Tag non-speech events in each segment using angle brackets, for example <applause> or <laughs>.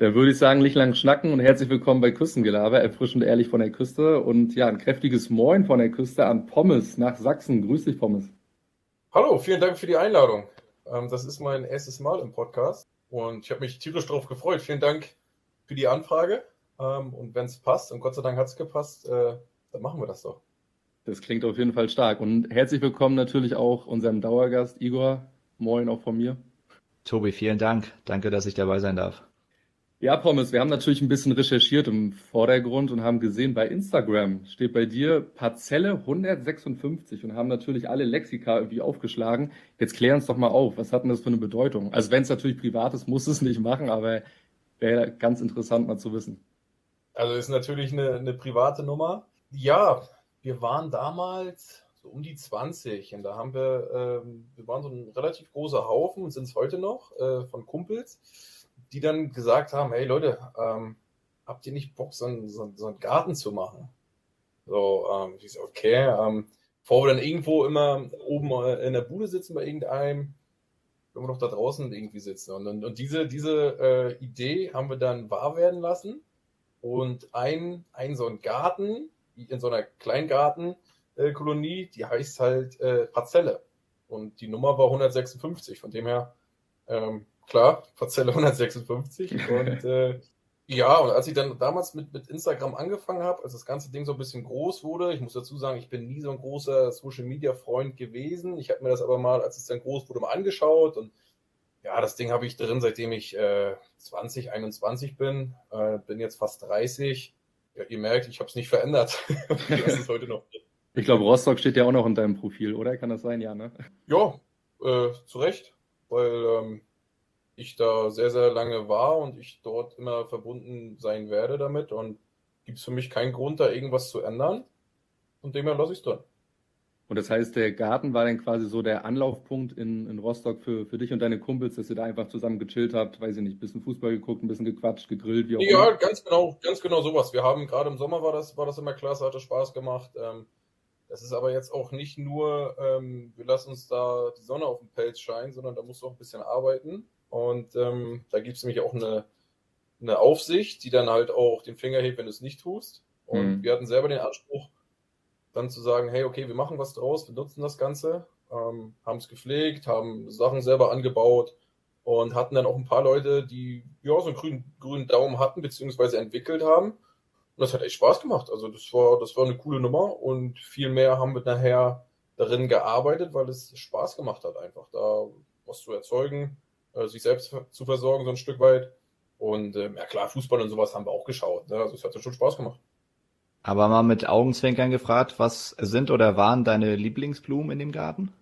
Da würde ich sagen, nicht lang schnacken und herzlich willkommen bei Küstengelaber, erfrischend ehrlich von der Küste und ja, ein kräftiges Moin von der Küste an Pommes nach Sachsen. Grüß dich, Pommes. Hallo, vielen Dank für die Einladung. Ähm, das ist mein erstes Mal im Podcast und ich habe mich tierisch darauf gefreut. Vielen Dank für die Anfrage ähm, und wenn es passt und Gott sei Dank hat es gepasst, äh, dann machen wir das doch. Das klingt auf jeden Fall stark und herzlich willkommen natürlich auch unserem Dauergast Igor. Moin auch von mir. Tobi, vielen Dank. Danke, dass ich dabei sein darf. Ja, Pommes, wir haben natürlich ein bisschen recherchiert im Vordergrund und haben gesehen, bei Instagram steht bei dir Parzelle 156 und haben natürlich alle Lexika irgendwie aufgeschlagen. Jetzt klär uns doch mal auf, was hat denn das für eine Bedeutung? Also wenn es natürlich privat ist, muss es nicht machen, aber wäre ganz interessant mal zu wissen. Also ist natürlich eine, eine private Nummer. Ja, wir waren damals so um die 20 und da haben wir, ähm, wir waren so ein relativ großer Haufen und sind es heute noch äh, von Kumpels die dann gesagt haben, hey Leute, ähm, habt ihr nicht Bock, so einen, so, so Garten zu machen? So, ähm, ich so, okay, ähm, bevor wir dann irgendwo immer oben äh, in der Bude sitzen bei irgendeinem, wenn wir doch da draußen irgendwie sitzen. Und, und, und diese, diese äh, Idee haben wir dann wahr werden lassen. Und ein, ein so ein Garten, in so einer Kleingartenkolonie, äh, die heißt halt äh, Parzelle. Und die Nummer war 156. Von dem her ähm, klar, Parzelle <laughs> 156. <laughs> Und äh, ja, und als ich dann damals mit, mit Instagram angefangen habe, als das ganze Ding so ein bisschen groß wurde, ich muss dazu sagen, ich bin nie so ein großer Social Media Freund gewesen. Ich habe mir das aber mal, als es dann groß wurde, mal angeschaut und ja, das Ding habe ich drin, seitdem ich äh, 20, 21 bin. Äh, bin jetzt fast 30. Ja, ihr merkt, ich habe es nicht verändert. <laughs> das ist heute noch. Ich glaube, Rostock steht ja auch noch in deinem Profil, oder? Kann das sein? Ja, ne? Ja, äh, zu Recht. Weil ähm, ich da sehr, sehr lange war und ich dort immer verbunden sein werde damit und gibt es für mich keinen Grund, da irgendwas zu ändern. Und dem her lasse ich es drin. Und das heißt, der Garten war dann quasi so der Anlaufpunkt in, in Rostock für, für dich und deine Kumpels, dass ihr da einfach zusammen gechillt habt, weiß ich nicht, ein bisschen Fußball geguckt, ein bisschen gequatscht, gegrillt, wie auch ja, immer. Ja, ganz genau, ganz genau sowas. Wir haben gerade im Sommer war das, war das immer klasse, hatte Spaß gemacht. Ähm, das ist aber jetzt auch nicht nur, ähm, wir lassen uns da die Sonne auf dem Pelz scheinen, sondern da musst du auch ein bisschen arbeiten. Und ähm, da gibt es nämlich auch eine, eine Aufsicht, die dann halt auch den Finger hebt, wenn du es nicht tust. Und mhm. wir hatten selber den Anspruch, dann zu sagen, hey, okay, wir machen was draus, wir nutzen das Ganze, ähm, haben es gepflegt, haben Sachen selber angebaut und hatten dann auch ein paar Leute, die ja so einen grünen, grünen Daumen hatten, beziehungsweise entwickelt haben. Und das hat echt Spaß gemacht. Also das war, das war eine coole Nummer und viel mehr haben wir nachher darin gearbeitet, weil es Spaß gemacht hat, einfach da was zu erzeugen, äh, sich selbst zu versorgen, so ein Stück weit. Und ähm, ja klar, Fußball und sowas haben wir auch geschaut. Ne? Also es hat ja schon Spaß gemacht. Aber mal mit Augenzwinkern gefragt, was sind oder waren deine Lieblingsblumen in dem Garten?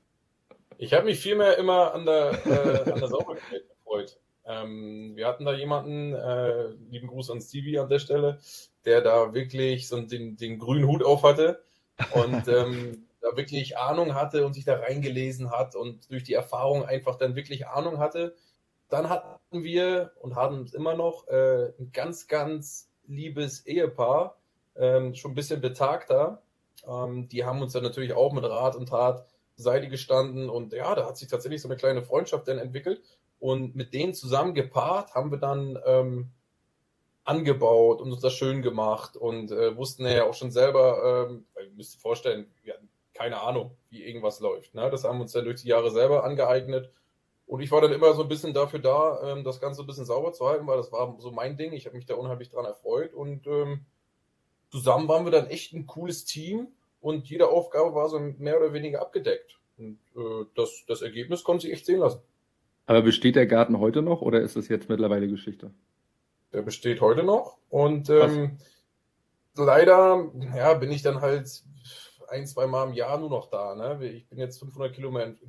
Ich habe mich vielmehr immer an der, äh, an der Sauberkeit gefreut. Ähm, wir hatten da jemanden, äh, lieben Gruß an Stevie an der Stelle, der da wirklich so den, den grünen Hut auf hatte. Und ähm, da wirklich Ahnung hatte und sich da reingelesen hat und durch die Erfahrung einfach dann wirklich Ahnung hatte. Dann hatten wir und haben es immer noch äh, ein ganz, ganz liebes Ehepaar, ähm, schon ein bisschen betagter. Ähm, die haben uns dann natürlich auch mit Rat und Tat Seite gestanden und ja, da hat sich tatsächlich so eine kleine Freundschaft dann entwickelt. Und mit denen zusammen gepaart haben wir dann ähm, angebaut und uns das schön gemacht und äh, wussten ja auch schon selber, ähm, ihr müsst ihr vorstellen, wir hatten keine Ahnung, wie irgendwas läuft. Ne? Das haben wir uns dann durch die Jahre selber angeeignet. Und ich war dann immer so ein bisschen dafür da, ähm, das Ganze ein bisschen sauber zu halten, weil das war so mein Ding. Ich habe mich da unheimlich dran erfreut. Und ähm, zusammen waren wir dann echt ein cooles Team und jede Aufgabe war so mehr oder weniger abgedeckt. Und äh, das, das Ergebnis konnte sich echt sehen lassen. Aber besteht der Garten heute noch oder ist das jetzt mittlerweile Geschichte? Der besteht heute noch. Und ähm, leider ja, bin ich dann halt ein, zwei Mal im Jahr nur noch da. Ne? Ich bin jetzt 500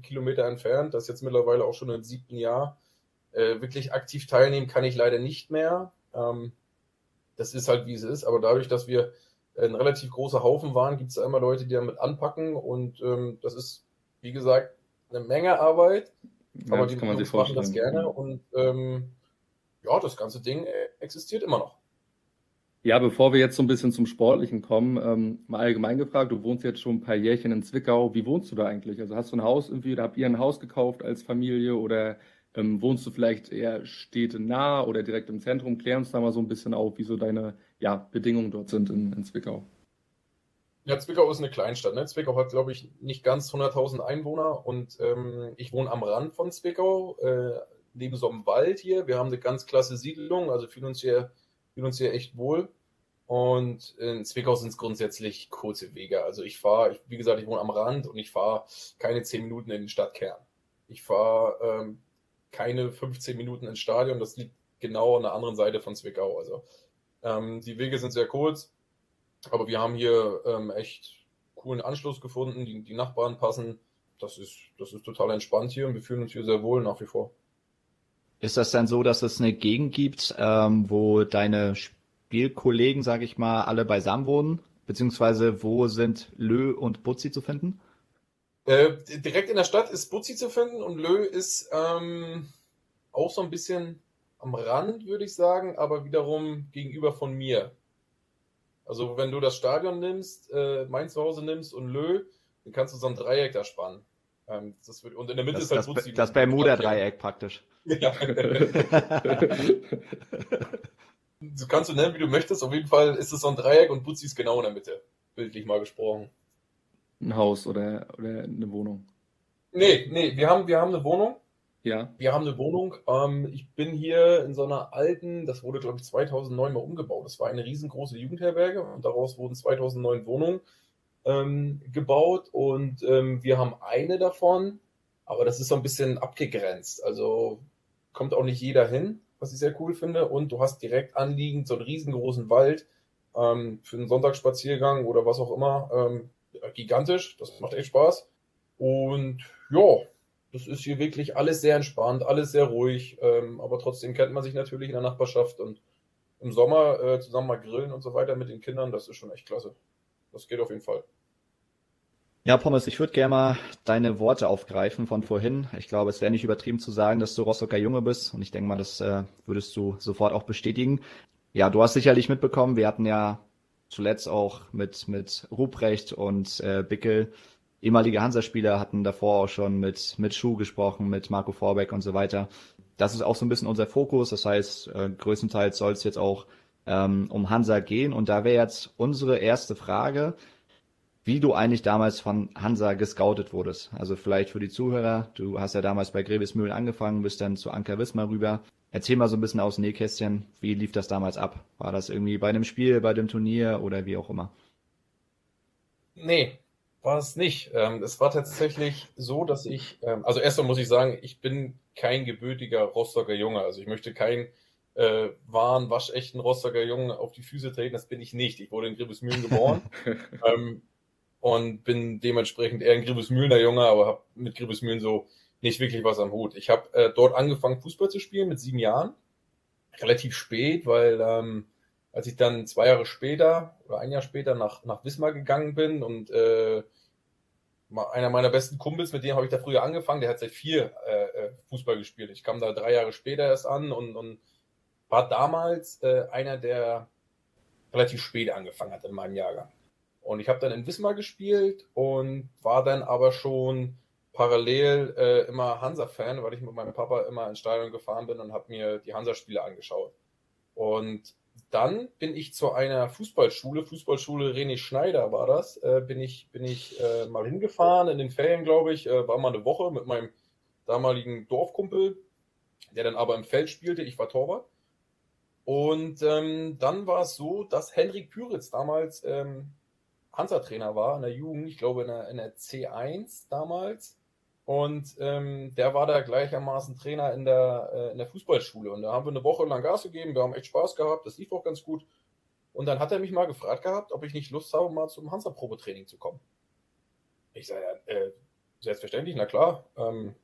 Kilometer entfernt, das jetzt mittlerweile auch schon im siebten Jahr. Äh, wirklich aktiv teilnehmen kann ich leider nicht mehr. Ähm, das ist halt, wie es ist. Aber dadurch, dass wir ein relativ großer Haufen waren, gibt es da immer Leute, die damit anpacken. Und ähm, das ist, wie gesagt, eine Menge Arbeit. Ja, aber die Jungs machen das gerne. Und ähm, ja, das ganze Ding existiert immer noch. Ja, bevor wir jetzt so ein bisschen zum Sportlichen kommen, ähm, mal allgemein gefragt, du wohnst jetzt schon ein paar Jährchen in Zwickau. Wie wohnst du da eigentlich? Also hast du ein Haus irgendwie, oder habt ihr ein Haus gekauft als Familie oder Ähm, wohnst du vielleicht eher städtenah oder direkt im Zentrum? Klär uns da mal so ein bisschen auf, wie so deine ja, Bedingungen dort sind in, in Zwickau. Ja, Zwickau ist eine Kleinstadt. Ne? Zwickau hat, glaube ich, nicht ganz 100.000 Einwohner und ähm, ich wohne am Rand von Zwickau, äh, neben so einem Wald hier. Wir haben eine ganz klasse Siedlung, also fühlen uns hier, fühlen uns hier echt wohl. Und in Zwickau sind es grundsätzlich kurze Wege. Also ich fahre, wie gesagt, ich wohne am Rand und ich fahre keine 10 Minuten in den Stadtkern. Ich fahre ähm, keine 15 Minuten ins Stadion. Das liegt genau an der anderen Seite von Zwickau. Also ähm, die Wege sind sehr kurz, aber wir haben hier ähm, echt coolen Anschluss gefunden. Die, die Nachbarn passen. Das ist, das ist total entspannt hier und wir fühlen uns hier sehr wohl nach wie vor. Ist das dann so, dass es eine Gegend gibt, ähm, wo deine Spielkollegen, sage ich mal, alle beisammen wohnen? Beziehungsweise wo sind Lö und Butzi zu finden? Äh, direkt in der Stadt ist Butzi zu finden und Lö ist ähm, auch so ein bisschen am Rand, würde ich sagen, aber wiederum gegenüber von mir. Also wenn du das Stadion nimmst, äh, mein Zuhause nimmst und Lö, dann kannst du so ein Dreieck da spannen. Ähm, das wird, und in der Mitte das, ist halt das, Butzi. Das Bermuda-Dreieck praktisch. <laughs> Ja. du kannst du nennen, wie du möchtest. Auf jeden Fall ist es so ein Dreieck und Butzi ist genau in der Mitte. Bildlich mal gesprochen. Ein Haus oder, oder eine Wohnung? Nee, nee, wir haben, wir haben eine Wohnung. Ja. Wir haben eine Wohnung. Ähm, ich bin hier in so einer alten, das wurde glaube ich 2009 mal umgebaut. Das war eine riesengroße Jugendherberge und daraus wurden 2009 Wohnungen ähm, gebaut und ähm, wir haben eine davon, aber das ist so ein bisschen abgegrenzt. Also kommt auch nicht jeder hin, was ich sehr cool finde. Und du hast direkt anliegend so einen riesengroßen Wald ähm, für einen Sonntagsspaziergang oder was auch immer. Ähm, gigantisch, das macht echt Spaß. Und ja, das ist hier wirklich alles sehr entspannt, alles sehr ruhig, ähm, aber trotzdem kennt man sich natürlich in der Nachbarschaft und im Sommer äh, zusammen mal grillen und so weiter mit den Kindern, das ist schon echt klasse. Das geht auf jeden Fall. Ja, Pommes, ich würde gerne mal deine Worte aufgreifen von vorhin. Ich glaube, es wäre nicht übertrieben zu sagen, dass du Rostocker Junge bist und ich denke mal, das äh, würdest du sofort auch bestätigen. Ja, du hast sicherlich mitbekommen, wir hatten ja zuletzt auch mit, mit Ruprecht und äh, Bickel ehemalige Hansa-Spieler hatten davor auch schon mit, mit Schuh gesprochen, mit Marco Vorbeck und so weiter. Das ist auch so ein bisschen unser Fokus. Das heißt, äh, größtenteils soll es jetzt auch ähm, um Hansa gehen. Und da wäre jetzt unsere erste Frage, wie du eigentlich damals von Hansa gescoutet wurdest. Also vielleicht für die Zuhörer, du hast ja damals bei Grevesmühlen angefangen, bist dann zu Anker Wismar rüber. Erzähl mal so ein bisschen aus dem Nähkästchen, wie lief das damals ab? War das irgendwie bei einem Spiel, bei dem Turnier oder wie auch immer? Nee, war es nicht. Ähm, es war tatsächlich so, dass ich, ähm, also erstmal muss ich sagen, ich bin kein gebürtiger Rostocker Junge. Also ich möchte keinen äh, wahren, waschechten Rostocker Jungen auf die Füße treten. Das bin ich nicht. Ich wurde in Gribesmühlen geboren <laughs> ähm, und bin dementsprechend eher ein Gribesmühlener Junge, aber habe mit Gribesmühlen so nicht wirklich was am Hut. Ich habe äh, dort angefangen, Fußball zu spielen mit sieben Jahren. Relativ spät, weil ähm, als ich dann zwei Jahre später oder ein Jahr später nach, nach Wismar gegangen bin und äh, einer meiner besten Kumpels, mit dem habe ich da früher angefangen, der hat seit vier äh, äh, Fußball gespielt. Ich kam da drei Jahre später erst an und, und war damals äh, einer, der relativ spät angefangen hat in meinem Jahrgang. Und ich habe dann in Wismar gespielt und war dann aber schon parallel äh, immer Hansa-Fan, weil ich mit meinem Papa immer ins Stadion gefahren bin und habe mir die Hansa-Spiele angeschaut. Und dann bin ich zu einer Fußballschule, Fußballschule René Schneider war das, äh, bin ich, bin ich äh, mal hingefahren in den Ferien, glaube ich, äh, war mal eine Woche mit meinem damaligen Dorfkumpel, der dann aber im Feld spielte, ich war Torwart. Und ähm, dann war es so, dass Henrik Püritz damals ähm, Hansa-Trainer war in der Jugend, ich glaube in der, in der C1 damals. Und ähm, der war da gleichermaßen Trainer in der, äh, in der Fußballschule. Und da haben wir eine Woche lang Gas gegeben. Wir haben echt Spaß gehabt. Das lief auch ganz gut. Und dann hat er mich mal gefragt gehabt, ob ich nicht Lust habe, mal zum Hansa-Probetraining zu kommen. Ich sage, äh, selbstverständlich, na klar. Ähm,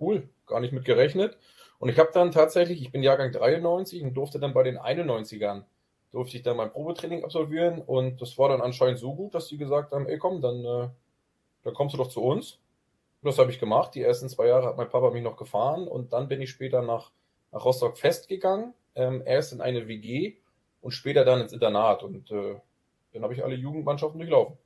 cool, gar nicht mit gerechnet. Und ich habe dann tatsächlich, ich bin Jahrgang 93 und durfte dann bei den 91ern, durfte ich dann mein Probetraining absolvieren. Und das war dann anscheinend so gut, dass sie gesagt haben, ey komm, dann, äh, dann kommst du doch zu uns. Das habe ich gemacht. Die ersten zwei Jahre hat mein Papa mich noch gefahren und dann bin ich später nach, nach Rostock festgegangen. Ähm, erst in eine WG und später dann ins Internat und äh, dann habe ich alle Jugendmannschaften durchlaufen.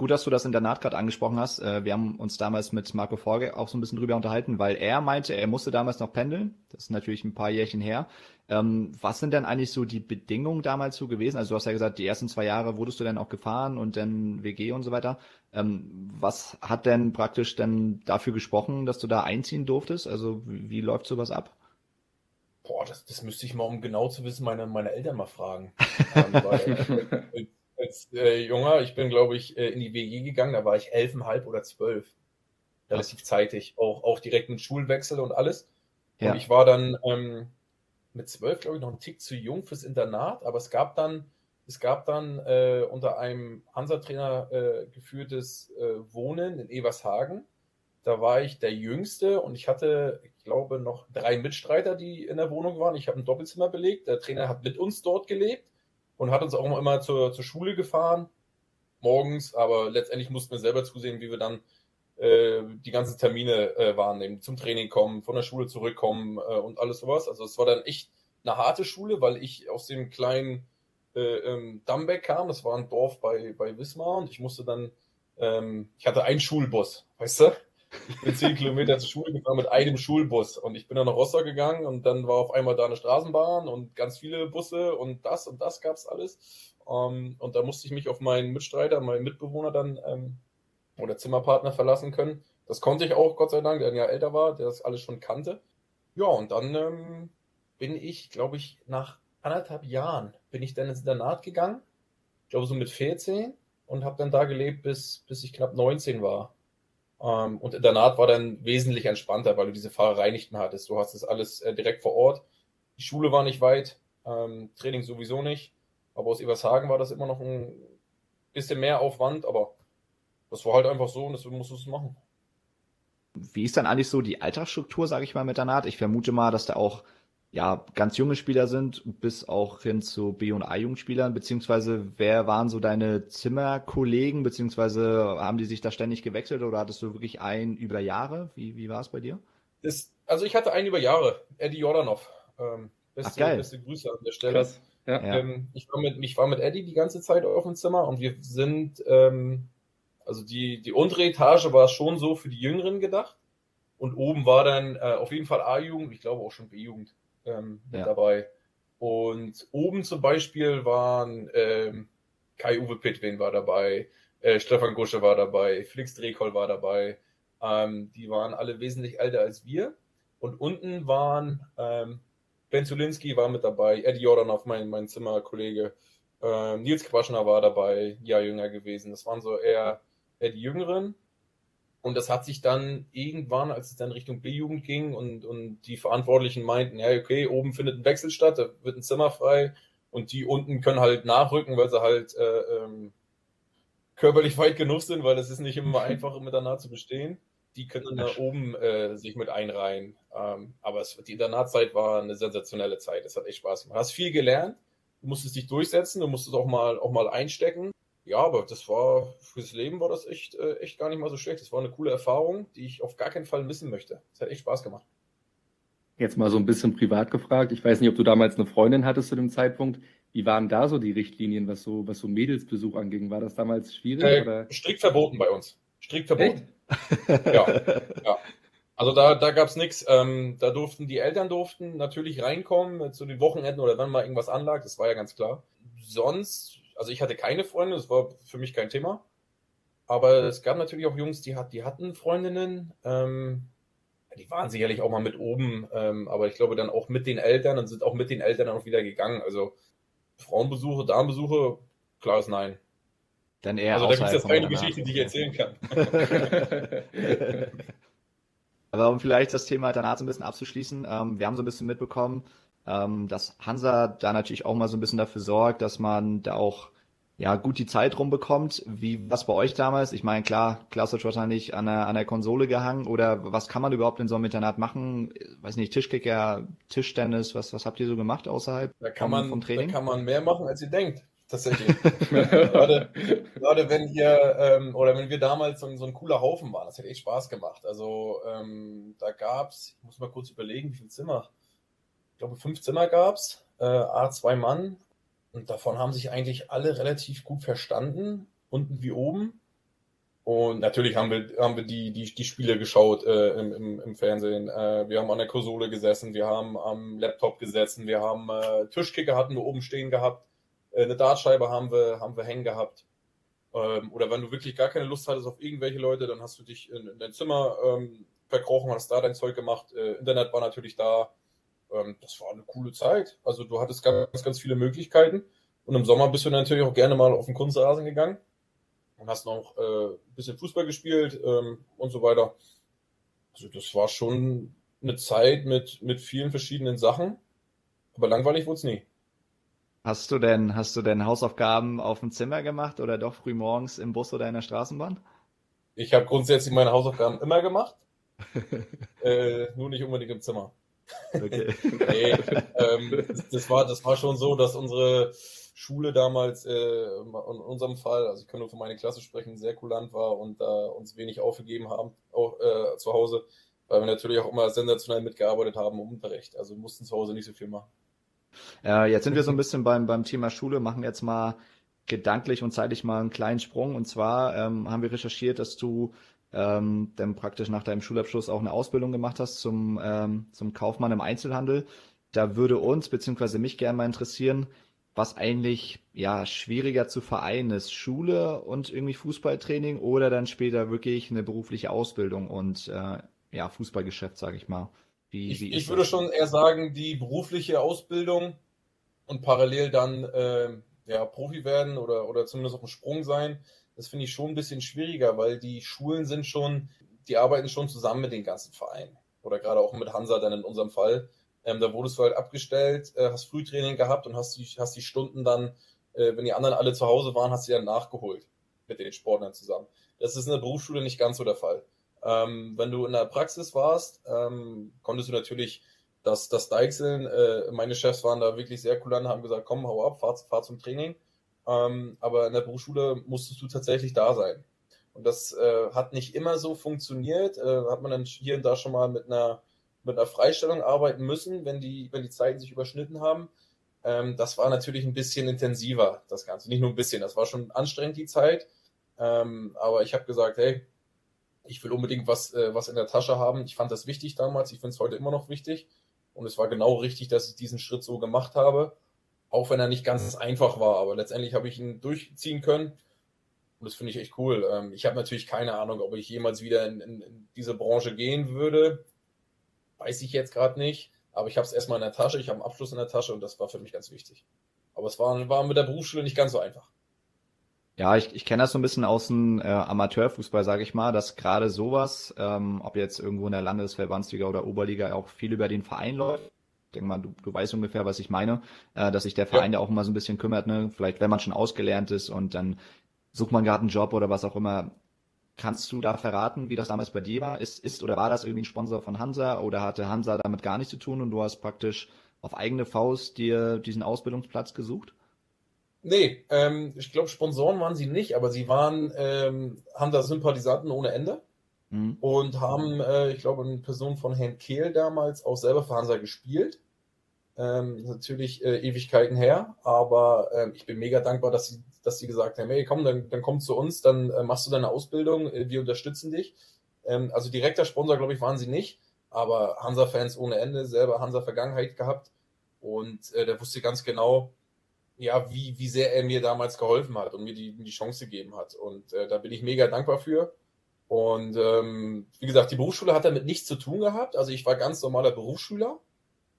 Gut, dass du das Internat gerade angesprochen hast. Äh, wir haben uns damals mit Marco Forge auch so ein bisschen drüber unterhalten, weil er meinte, er musste damals noch pendeln. Das ist natürlich ein paar Jährchen her. Ähm, was sind denn eigentlich so die Bedingungen damals so gewesen? Also du hast ja gesagt, die ersten zwei Jahre wurdest du dann auch gefahren und dann WG und so weiter. Ähm, was hat denn praktisch denn dafür gesprochen, dass du da einziehen durftest? Also wie, wie läuft sowas ab? Boah, das, das müsste ich mal, um genau zu wissen, meine, meine Eltern mal fragen. <laughs> ähm, weil, äh, als äh, Junger, ich bin, glaube ich, äh, in die WG gegangen, da war ich elfeinhalb oder zwölf. Relativ zeitig. Auch, auch direkt mit Schulwechsel und alles. Ja. Und ich war dann ähm, mit zwölf, glaube ich, noch ein Tick zu jung fürs Internat, aber es gab dann, es gab dann äh, unter einem Hansa-Trainer äh, geführtes äh, Wohnen in Evershagen. Da war ich der Jüngste und ich hatte, ich glaube, noch drei Mitstreiter, die in der Wohnung waren. Ich habe ein Doppelzimmer belegt. Der Trainer hat mit uns dort gelebt und hat uns auch immer zur, zur Schule gefahren, morgens, aber letztendlich mussten wir selber zusehen, wie wir dann äh, die ganzen Termine äh, wahrnehmen, zum Training kommen, von der Schule zurückkommen äh, und alles sowas. Also es war dann echt eine harte Schule, weil ich aus dem kleinen äh, ähm, Dambeck kam, das war ein Dorf bei, bei Wismar und ich musste dann, ähm, ich hatte einen Schulbus, weißt du? Ich bin zehn Kilometer zur Schule gefahren mit einem Schulbus und ich bin dann nach Rostock gegangen und dann war auf einmal da eine Straßenbahn und ganz viele Busse und das und das gab's alles. Um, ähm, und da musste ich mich auf meinen Mitstreiter, meinen Mitbewohner dann ähm, oder Zimmerpartner verlassen können. Das konnte ich auch, Gott sei Dank, der ein Jahr älter war, der das alles schon kannte. Ja, und dann ähm, bin ich, glaube ich, nach anderthalb Jahren bin ich dann ins Internat gegangen. Ich glaube so mit 14 und habe dann da gelebt, bis, bis ich knapp 19 war. Ähm, und Internat war dann wesentlich entspannter, weil du diese Fahrerei nicht mehr hattest. Du hast das alles äh, direkt vor Ort. Die Schule war nicht weit, ähm, Training sowieso nicht. Aber aus Evershagen war das immer noch ein bisschen mehr Aufwand, aber das war halt einfach so und deswegen musst du es machen. Wie ist dann eigentlich so die Alltagsstruktur, sage ich mal, mit Internat? Ich vermute mal, dass da auch ja, ganz junge Spieler sind, bis auch hin zu B- und A-Jugendspielern, beziehungsweise wer waren so deine Zimmerkollegen, beziehungsweise haben die sich da ständig gewechselt oder hattest du wirklich einen über Jahre? Wie, wie war es bei dir? Das, also ich hatte einen über Jahre, Eddie Jordanov. Ähm, beste, Ach, geil. beste Grüße an der Stelle. Krass. Ja. Ähm, ich, war mit, ich war mit Eddie die ganze Zeit auf dem Zimmer und wir sind, ähm, also die, die untere Etage war schon so für die Jüngeren gedacht. Und oben war dann äh, auf jeden Fall A-Jugend, ich glaube auch schon B-Jugend ähm, mit ja. dabei. Und oben zum Beispiel waren ähm, Kai-Uwe Pittwin war dabei, äh, Stefan Gusche war dabei, Felix Drehkoll war dabei. Ähm, die waren alle wesentlich älter als wir. Und unten waren ähm, Ben Zulinski war mit dabei, Eddie Jordanov, mein, mein Zimmerkollege, äh, Nils Quaschner war dabei, ja jünger gewesen. Das waren so eher, eher die Jüngeren. Und das hat sich dann irgendwann, als es dann Richtung B-Jugend ging und, und die Verantwortlichen meinten, ja, okay, oben findet ein Wechsel statt, da wird ein Zimmer frei und die unten können halt nachrücken, weil sie halt äh, ähm, körperlich <laughs> weit genug sind, weil es ist nicht immer einfach, miteinander zu bestehen. Die können dann da oben äh, sich mit einreihen. Ähm, aber es, die Internatzeit war eine sensationelle Zeit. Es hat echt Spaß gemacht. Du hast viel gelernt, du musstest dich durchsetzen, du musstest auch mal, auch mal einstecken. Ja, aber das war fürs Leben war das echt, äh, echt gar nicht mal so schlecht. Das war eine coole Erfahrung, die ich auf gar keinen Fall missen möchte. Es hat echt Spaß gemacht. Jetzt mal so ein bisschen privat gefragt. Ich weiß nicht, ob du damals eine Freundin hattest zu dem Zeitpunkt. Wie waren da so die Richtlinien, was so, was so Mädelsbesuch anging? War das damals schwierig? Äh, oder? Strikt verboten bei uns. Strikt verboten. <laughs> ja, ja. Also da, da gab es nichts. Ähm, da durften die Eltern durften natürlich reinkommen zu den Wochenenden oder wenn mal irgendwas anlag, das war ja ganz klar. Sonst also ich hatte keine Freunde, das war für mich kein Thema. Aber es gab natürlich auch Jungs, die, hat, die hatten Freundinnen. Ähm, die waren sicherlich auch mal mit oben, ähm, aber ich glaube dann auch mit den Eltern und sind auch mit den Eltern dann auch wieder gegangen. Also Frauenbesuche, Damenbesuche, klar ist nein. Dann eher also da gibt es jetzt keine Geschichte, die ich erzählen kann. <laughs> aber um vielleicht das Thema danach so ein bisschen abzuschließen, ähm, wir haben so ein bisschen mitbekommen, ähm, dass Hansa da natürlich auch mal so ein bisschen dafür sorgt, dass man da auch ja gut die Zeit rumbekommt. Wie was bei euch damals? Ich meine, klar, klassisch wahrscheinlich an der, an der Konsole gehangen oder was kann man überhaupt in so einem Internat machen? Weiß nicht, Tischkicker, Tischtennis, was, was habt ihr so gemacht außerhalb da kann man, vom Training? Da kann man mehr machen, als ihr denkt tatsächlich. <laughs> gerade, gerade wenn ihr ähm, oder wenn wir damals so, so, ein cooler Haufen waren, das hat echt Spaß gemacht. Also ähm, da gab's, ich muss mal kurz überlegen, wie viel Zimmer glaube, fünf Zimmer gab's, äh, A2 Mann. Und davon haben sich eigentlich alle relativ gut verstanden, unten wie oben. Und natürlich haben wir, haben wir die, die, die Spiele geschaut äh, im, im, im Fernsehen. Äh, wir haben an der Konsole gesessen, wir haben am Laptop gesessen, wir haben äh, Tischkicker hatten wir oben stehen gehabt, äh, eine Dartscheibe haben wir, haben wir hängen gehabt. Ähm, oder wenn du wirklich gar keine Lust hattest auf irgendwelche Leute, dann hast du dich in, in dein Zimmer ähm, verkrochen, hast da dein Zeug gemacht. Äh, Internet war natürlich da. Ähm, das war eine coole Zeit. Also du hattest ganz, ganz viele Möglichkeiten. Und im Sommer bist du natürlich auch gerne mal auf den Kunstrasen gegangen und hast noch äh, ein bisschen Fußball gespielt ähm, und so weiter. Also das war schon eine Zeit mit, mit vielen verschiedenen Sachen. Aber langweilig wurde es nie. Hast du denn, hast du denn Hausaufgaben auf dem Zimmer gemacht oder doch früh morgens im Bus oder in der Straßenbahn? Ich habe grundsätzlich meine Hausaufgaben immer gemacht. <laughs> äh, nur nicht unbedingt im Zimmer. Okay. nee, ähm, das, war, das war schon so, dass unsere Schule damals, äh, in unserem Fall, also ich kann nur für meine Klasse sprechen, sehr kulant war und da äh, uns wenig aufgegeben haben, auch äh, zu Hause, weil wir natürlich auch immer sensationell mitgearbeitet haben im Unterricht. Also mussten zu Hause nicht so viel machen. Äh, jetzt sind wir so ein bisschen beim, beim Thema Schule, machen jetzt mal gedanklich und zeitlich mal einen kleinen Sprung. Und zwar ähm, haben wir recherchiert, dass du ähm, dann praktisch nach deinem Schulabschluss auch eine Ausbildung gemacht hast zum, ähm, zum Kaufmann im Einzelhandel. Da würde uns beziehungsweise mich gerne mal interessieren, was eigentlich ja schwieriger zu vereinen ist, Schule und irgendwie Fußballtraining oder dann später wirklich eine berufliche Ausbildung und äh, ja Fußballgeschäft, sage ich mal. Wie, ich, wie ich würde schon eher sagen, die berufliche Ausbildung und parallel dann äh, ja, Profi werden oder, oder zumindest auf dem Sprung sein, das finde ich schon ein bisschen schwieriger, weil die Schulen sind schon, die arbeiten schon zusammen mit den ganzen Vereinen. Oder gerade auch mit Hansa dann in unserem Fall. Ähm, da wurdest du halt abgestellt, äh, hast Frühtraining gehabt und hast die, hast die Stunden dann, äh, wenn die anderen alle zu Hause waren, hast du dann nachgeholt mit den Sportlern zusammen. Das ist in der Berufsschule nicht ganz so der Fall. Ähm, wenn du in der Praxis warst, ähm, konntest du natürlich das, das Deichseln, äh, meine Chefs waren da wirklich sehr cool an, haben gesagt, komm, hau ab, fahr, fahr zum Training. Ähm, aber in der Berufsschule musstest du tatsächlich da sein. Und das äh, hat nicht immer so funktioniert. Äh, hat man dann hier und da schon mal mit einer, mit einer Freistellung arbeiten müssen, wenn die, wenn die Zeiten sich überschnitten haben. Ähm, das war natürlich ein bisschen intensiver, das Ganze. Nicht nur ein bisschen, das war schon anstrengend, die Zeit. Ähm, aber ich habe gesagt, hey, ich will unbedingt was, äh, was in der Tasche haben. Ich fand das wichtig damals, ich finde es heute immer noch wichtig. Und es war genau richtig, dass ich diesen Schritt so gemacht habe, auch wenn er nicht ganz einfach war. Aber letztendlich habe ich ihn durchziehen können. Und das finde ich echt cool. Ähm, ich habe natürlich keine Ahnung, ob ich jemals wieder in, in, in diese Branche gehen würde. Weiß ich jetzt gerade nicht. Aber ich habe es erstmal in der Tasche, ich habe einen Abschluss in der Tasche und das war für mich ganz wichtig. Aber es war, war mit der Berufsschule nicht ganz so einfach. Ja, ich, ich kenne das so ein bisschen aus dem äh, Amateurfußball, sage ich mal, dass gerade sowas, ähm, ob jetzt irgendwo in der Landesverbandsliga oder Oberliga, auch viel über den Verein läuft. Denke mal, du, du weißt ungefähr, was ich meine, äh, dass sich der Verein ja. auch immer so ein bisschen kümmert, ne? Vielleicht, wenn man schon ausgelernt ist und dann sucht man gerade einen Job oder was auch immer. Kannst du da verraten, wie das damals bei dir war? Ist, ist oder war das irgendwie ein Sponsor von Hansa oder hatte Hansa damit gar nichts zu tun und du hast praktisch auf eigene Faust dir diesen Ausbildungsplatz gesucht? Nee, ähm, ich glaube, Sponsoren waren sie nicht, aber sie waren, ähm, haben da Sympathisanten ohne Ende mhm. und haben, äh, ich glaube, in Person von Herrn Kehl damals auch selber für Hansa gespielt. Ähm, natürlich äh, Ewigkeiten her, aber äh, ich bin mega dankbar, dass sie, dass sie gesagt haben, hey, komm, dann, dann komm zu uns, dann äh, machst du deine Ausbildung, äh, wir unterstützen dich. Ähm, also direkter Sponsor, glaube ich, waren sie nicht, aber Hansa-Fans ohne Ende, selber Hansa-Vergangenheit gehabt und äh, der wusste ganz genau, ja, wie, wie sehr er mir damals geholfen hat und mir die, die Chance gegeben hat. Und äh, da bin ich mega dankbar für. Und ähm, wie gesagt, die Berufsschule hat damit nichts zu tun gehabt. Also ich war ganz normaler Berufsschüler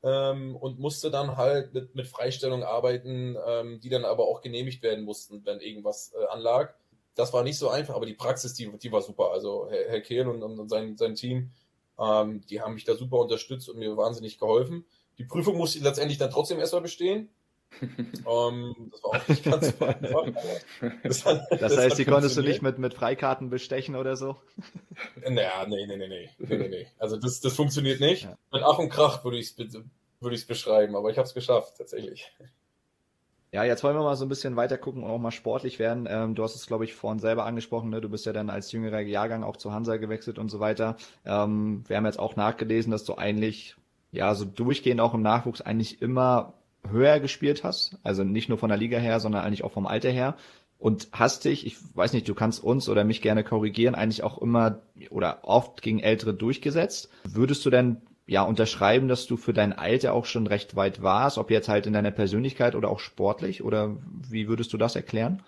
ähm, und musste dann halt mit, mit Freistellungen arbeiten, ähm, die dann aber auch genehmigt werden mussten, wenn irgendwas äh, anlag. Das war nicht so einfach, aber die Praxis, die, die war super. Also Herr, Herr Kehl und, und sein, sein Team, ähm, die haben mich da super unterstützt und mir wahnsinnig geholfen. Die Prüfung musste ich letztendlich dann trotzdem erstmal bestehen um, ähm, das war auch nicht ganz so einfach. Das, hat, das, das heißt, die konntest du nicht mit, mit Freikarten bestechen oder so? Naja, nee, nee, nee, nee, nee, nee. Also das, das funktioniert nicht. Ja. Mit Ach und Krach würde ich es würde ich's beschreiben, aber ich habe es geschafft, tatsächlich. Ja, jetzt wollen wir mal so ein bisschen weiter gucken und auch mal sportlich werden. Ähm, du hast es, glaube ich, vorhin selber angesprochen. Ne? Du bist ja dann als jüngerer Jahrgang auch zu Hansa gewechselt und so weiter. Ähm, wir haben jetzt auch nachgelesen, dass du eigentlich, ja, so durchgehend auch im Nachwuchs eigentlich immer höher gespielt hast, also nicht nur von der Liga her, sondern eigentlich auch vom Alter her. und hast dich, ich weiß nicht, du kannst uns oder mich gerne korrigieren, eigentlich auch immer oder oft gegen Ältere durchgesetzt. Würdest du denn ja unterschreiben, dass du für dein Alter auch schon recht weit warst, ob jetzt halt in deiner Persönlichkeit oder auch sportlich oder wie würdest du das erklären?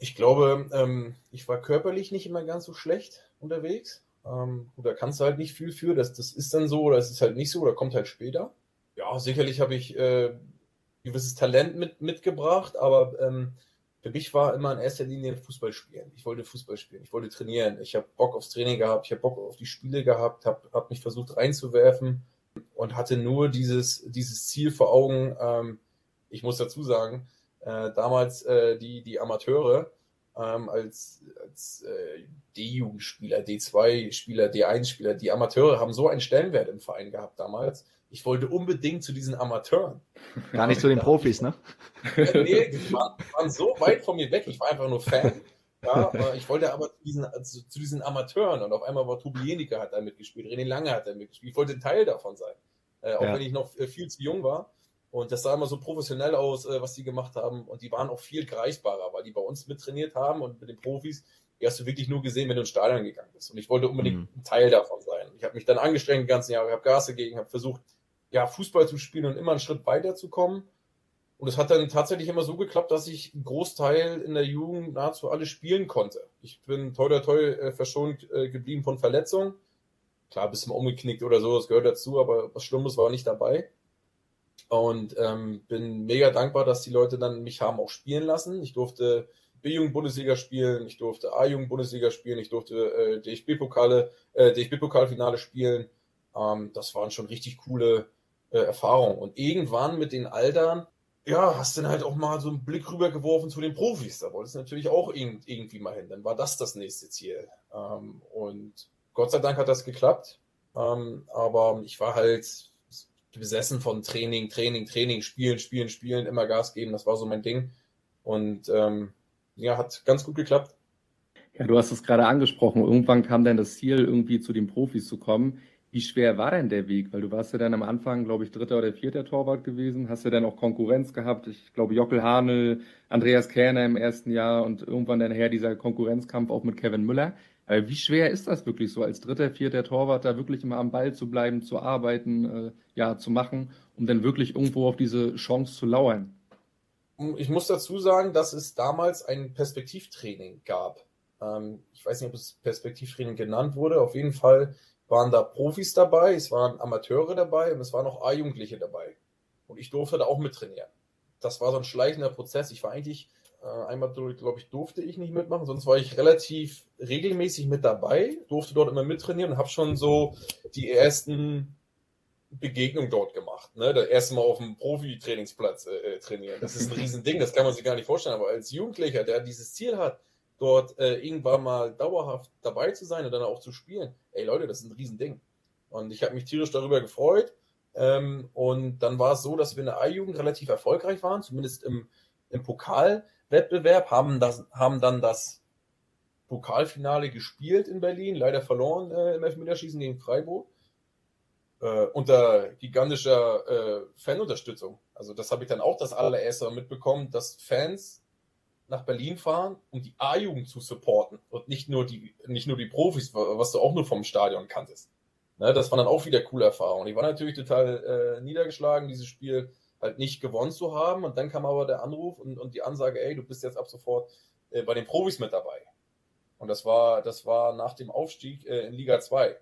Ich glaube, ähm, ich war körperlich nicht immer ganz so schlecht unterwegs. Ähm, da kannst du halt nicht viel für. Das, das ist dann so oder es ist halt nicht so oder kommt halt später. Ja, sicherlich habe ich äh, gewisses Talent mit, mitgebracht, aber ähm, für mich war immer in erster Linie Fußball spielen. Ich wollte Fußball spielen, ich wollte trainieren. Ich habe Bock aufs Training gehabt, ich habe Bock auf die Spiele gehabt, habe hab mich versucht reinzuwerfen und hatte nur dieses, dieses Ziel vor Augen. Ähm, ich muss dazu sagen, äh, damals äh, die, die Amateure ähm, als, als äh, D-Jugendspieler, D2-Spieler, D1-Spieler, die Amateure haben so einen Stellenwert im Verein gehabt damals ich wollte unbedingt zu diesen Amateuren. <laughs> Gar nicht zu den Profis, ne? nee, die waren, waren, so weit von mir weg. Ich war einfach nur Fan. Ja, ich wollte aber zu diesen, zu, zu diesen Amateuren und auf einmal war Tobi Jenicke hat da mitgespielt, René Lange hat da mitgespielt. Ich wollte Teil davon sein. Äh, auch ja. wenn ich noch äh, viel zu jung war. Und das sah immer so professionell aus, äh, was die gemacht haben. Und die waren auch viel greifbarer, weil die bei uns mittrainiert haben und mit den Profis, die hast du wirklich nur gesehen, wenn du ins Stadion gegangen bist. Und ich wollte unbedingt mhm. ein Teil davon sein. Ich habe mich dann angestrengt die ganzen Jahre, habe Gas gegeben, habe versucht, ja, Fußball zu spielen und immer einen Schritt weiterzukommen. Und es hat dann tatsächlich immer so geklappt, dass ich einen Großteil in der Jugend nahezu alles spielen konnte. Ich bin toll, toll, toll äh, verschont äh, geblieben von Verletzungen. Klar, bist mal umgeknickt oder so, das gehört dazu, aber was Schlimmes war nicht dabei. Und ähm, bin mega dankbar, dass die Leute dann mich haben auch spielen lassen. Ich durfte B-Jugend-Bundesliga spielen, ich durfte A-Jugend-Bundesliga spielen, ich durfte äh, DFB-Pokale, äh, DFB-Pokalfinale spielen. Ähm, das waren schon richtig coole äh, Erfahrung. Und irgendwann mit den Altern, ja, hast du dann halt auch mal so einen Blick rübergeworfen zu den Profis. Da wolltest du natürlich auch irgendwie mal hin. Dann war das das nächste Ziel. Ähm, und Gott sei Dank hat das geklappt. Ähm, aber ich war halt besessen von Training, Training, Training, Spielen, Spielen, Spielen, immer Gas geben. Das war so mein Ding. Und ähm, ja, hat ganz gut geklappt. Ja, du hast es gerade angesprochen. Irgendwann kam dann das Ziel, irgendwie zu den Profis zu kommen. Wie schwer war denn der Weg? Weil du warst ja dann am Anfang, glaube ich, dritter oder vierter Torwart gewesen. Hast du dann auch Konkurrenz gehabt? Ich glaube, Jockel Hanel, Andreas Kerner im ersten Jahr und irgendwann dann her dieser Konkurrenzkampf auch mit Kevin Müller. Aber wie schwer ist das wirklich so, als dritter, vierter Torwart da wirklich immer am Ball zu bleiben, zu arbeiten, äh, ja, zu machen, um dann wirklich irgendwo auf diese Chance zu lauern? Ich muss dazu sagen, dass es damals ein Perspektivtraining gab. Ähm, ich weiß nicht, ob es Perspektivtraining genannt wurde. Auf jeden Fall waren da Profis dabei, es waren Amateure dabei und es waren auch A-Jugendliche dabei. Und ich durfte da auch mittrainieren. Das war so ein schleichender Prozess. Ich war eigentlich, äh, einmal, glaube ich, durfte ich nicht mitmachen, sonst war ich relativ regelmäßig mit dabei, durfte dort immer mittrainieren und habe schon so die ersten Begegnungen dort gemacht. Ne? Das erste Mal auf dem Profi-Trainingsplatz äh, äh trainieren. Das ist ein Riesending, das kann man sich gar nicht vorstellen. Aber als Jugendlicher, der dieses Ziel hat, dort äh, irgendwann mal dauerhaft dabei zu sein und dann auch zu spielen, ey Leute, das ist ein Riesending. Und ich habe mich tierisch darüber gefreut. Ähm, und dann war es so, dass wir in der A-Jugend relativ erfolgreich waren, zumindest im, im Pokalwettbewerb, haben, das, haben dann das Pokalfinale gespielt in Berlin, leider verloren äh, im Elfmeterschießen gegen Freiburg. Äh, unter gigantischer äh, Fanunterstützung. Also das habe ich dann auch das allererste mitbekommen, dass Fans nach Berlin fahren, um die A-Jugend zu supporten und nicht nur die, nicht nur die Profis, was du auch nur vom Stadion kanntest. Ne, das waren dann auch wieder coole Erfahrungen. Ich war natürlich total äh, niedergeschlagen, dieses Spiel halt nicht gewonnen zu haben. Und dann kam aber der Anruf und, und die Ansage, ey, du bist jetzt ab sofort äh, bei den Profis mit dabei. Und das war, das war nach dem Aufstieg äh, in Liga 2.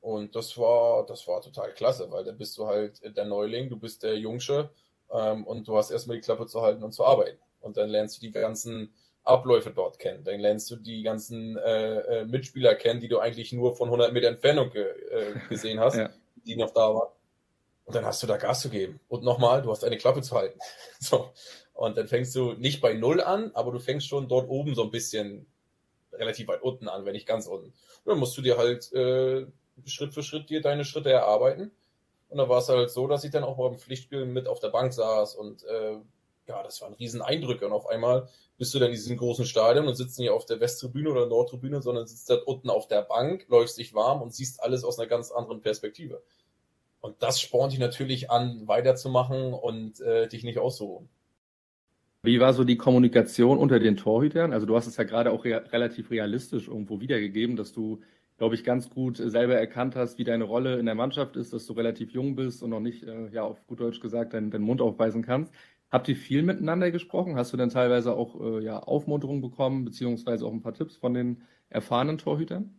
Und das war, das war total klasse, weil da bist du halt der Neuling, du bist der Jungsche ähm, und du hast erstmal die Klappe zu halten und zu arbeiten. Und dann lernst du die ganzen Abläufe dort kennen. Dann lernst du die ganzen äh, äh Mitspieler kennen, die du eigentlich nur von 100 Meter Entfernung ge äh, gesehen hast, <laughs> ja. die noch da waren. Und dann hast du da Gas zu geben. Und nochmal, du hast eine Klappe zu halten. <laughs> so. Und dann fängst du nicht bei Null an, aber du fängst schon dort oben so ein bisschen relativ weit unten an, wenn nicht ganz unten. Und dann musst du dir halt äh, Schritt für Schritt dir deine Schritte erarbeiten. Und dann war es halt so, dass ich dann auch beim Pflichtspiel mit auf der Bank saß und äh, ja, das waren riesen Eindrücke. Und auf einmal bist du dann in diesem großen Stadion und sitzt nicht auf der Westtribüne oder Nordtribüne, sondern sitzt da unten auf der Bank, läufst dich warm und siehst alles aus einer ganz anderen Perspektive. Und das spornt dich natürlich an, weiterzumachen und äh, dich nicht auszuruhen. Wie war so die Kommunikation unter den Torhütern? Also du hast es ja gerade auch re relativ realistisch irgendwo wiedergegeben, dass du, glaube ich, ganz gut selber erkannt hast, wie deine Rolle in der Mannschaft ist, dass du relativ jung bist und noch nicht, äh, ja, auf gut Deutsch gesagt, deinen, deinen Mund aufweisen kannst. Habt ihr viel miteinander gesprochen? Hast du dann teilweise auch äh, ja, Aufmunterung bekommen, beziehungsweise auch ein paar Tipps von den erfahrenen Torhütern?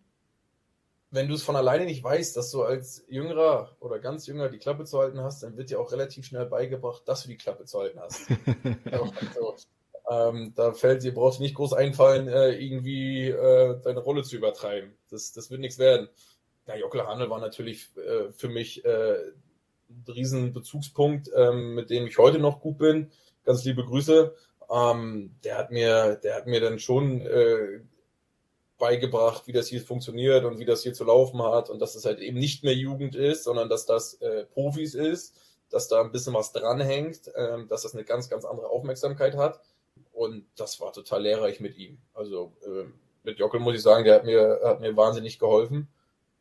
wenn du es von alleine nicht weißt, dass du als Jüngerer oder ganz Jünger die Klappe zu halten hast, dann wird dir auch relativ schnell beigebracht, dass du die Klappe zu halten hast. <laughs> also, ähm, da fällt dir, brauchst du nicht groß einfallen, äh, irgendwie äh, deine Rolle zu übertreiben. Das, das wird nichts werden. Ja, Jockel Handel war natürlich äh, für mich äh, riesen Bezugspunkt, ähm, mit dem ich heute noch gut bin. Ganz liebe Grüße. Ähm, der hat mir, der hat mir dann schon äh, beigebracht, wie das hier funktioniert und wie das hier zu laufen hat und dass es halt eben nicht mehr Jugend ist, sondern dass das äh, Profis ist, dass da ein bisschen was dranhängt, ähm, dass das eine ganz, ganz andere Aufmerksamkeit hat. Und das war total lehrreich mit ihm. Also äh, mit Jockel muss ich sagen, der hat mir, hat mir wahnsinnig geholfen.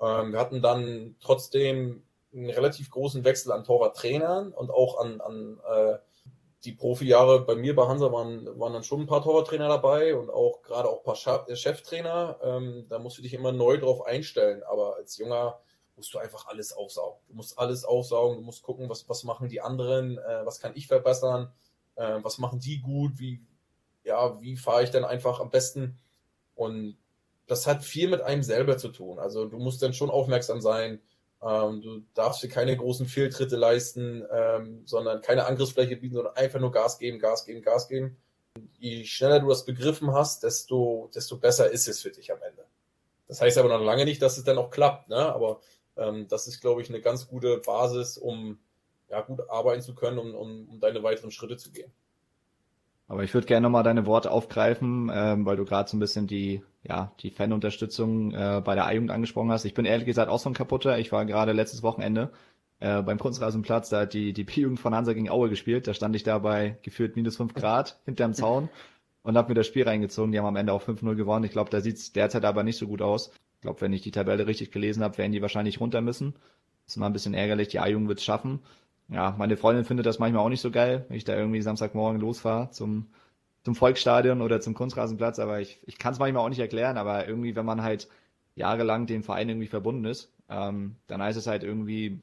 Ähm, wir hatten dann trotzdem einen relativ großen Wechsel an Torwarttrainern und auch an, an äh, die Profijahre bei mir bei Hansa waren, waren dann schon ein paar Torwarttrainer dabei und auch gerade auch ein paar äh, Cheftrainer. Ähm, da musst du dich immer neu drauf einstellen. Aber als Junger musst du einfach alles aufsaugen. Du musst alles aufsaugen, du musst gucken, was, was machen die anderen, äh, was kann ich verbessern, äh, was machen die gut, wie, ja, wie fahre ich denn einfach am besten. Und das hat viel mit einem selber zu tun. Also du musst dann schon aufmerksam sein, ähm, du darfst dir keine großen Fehltritte leisten, ähm, sondern keine Angriffsfläche bieten, sondern einfach nur Gas geben, Gas geben, Gas geben. Je schneller du das begriffen hast, desto, desto besser ist es für dich am Ende. Das heißt aber noch lange nicht, dass es dann auch klappt, ne? aber ähm, das ist, glaube ich, eine ganz gute Basis, um ja, gut arbeiten zu können, um, um, um deine weiteren Schritte zu gehen. Aber ich würde gerne nochmal deine Worte aufgreifen, ähm, weil du gerade so ein bisschen die, ja, die Fanunterstützung äh, bei der A-Jugend angesprochen hast. Ich bin ehrlich gesagt auch so ein Kaputter. Ich war gerade letztes Wochenende äh, beim Kunstrasenplatz, da hat die, die B-Jugend von Hansa gegen Aue gespielt. Da stand ich da bei gefühlt minus fünf Grad <laughs> hinterm Zaun und habe mir das Spiel reingezogen. Die haben am Ende auch 5-0 gewonnen. Ich glaube, da sieht's derzeit aber nicht so gut aus. Ich glaube, wenn ich die Tabelle richtig gelesen habe, werden die wahrscheinlich runter müssen. Das ist mal ein bisschen ärgerlich. Die A-Jugend wird's schaffen ja, meine Freundin findet das manchmal auch nicht so geil, wenn ich da irgendwie Samstagmorgen losfahre zum, zum Volksstadion oder zum Kunstrasenplatz, aber ich, ich kann es manchmal auch nicht erklären, aber irgendwie, wenn man halt jahrelang dem Verein irgendwie verbunden ist, ähm, dann heißt es halt irgendwie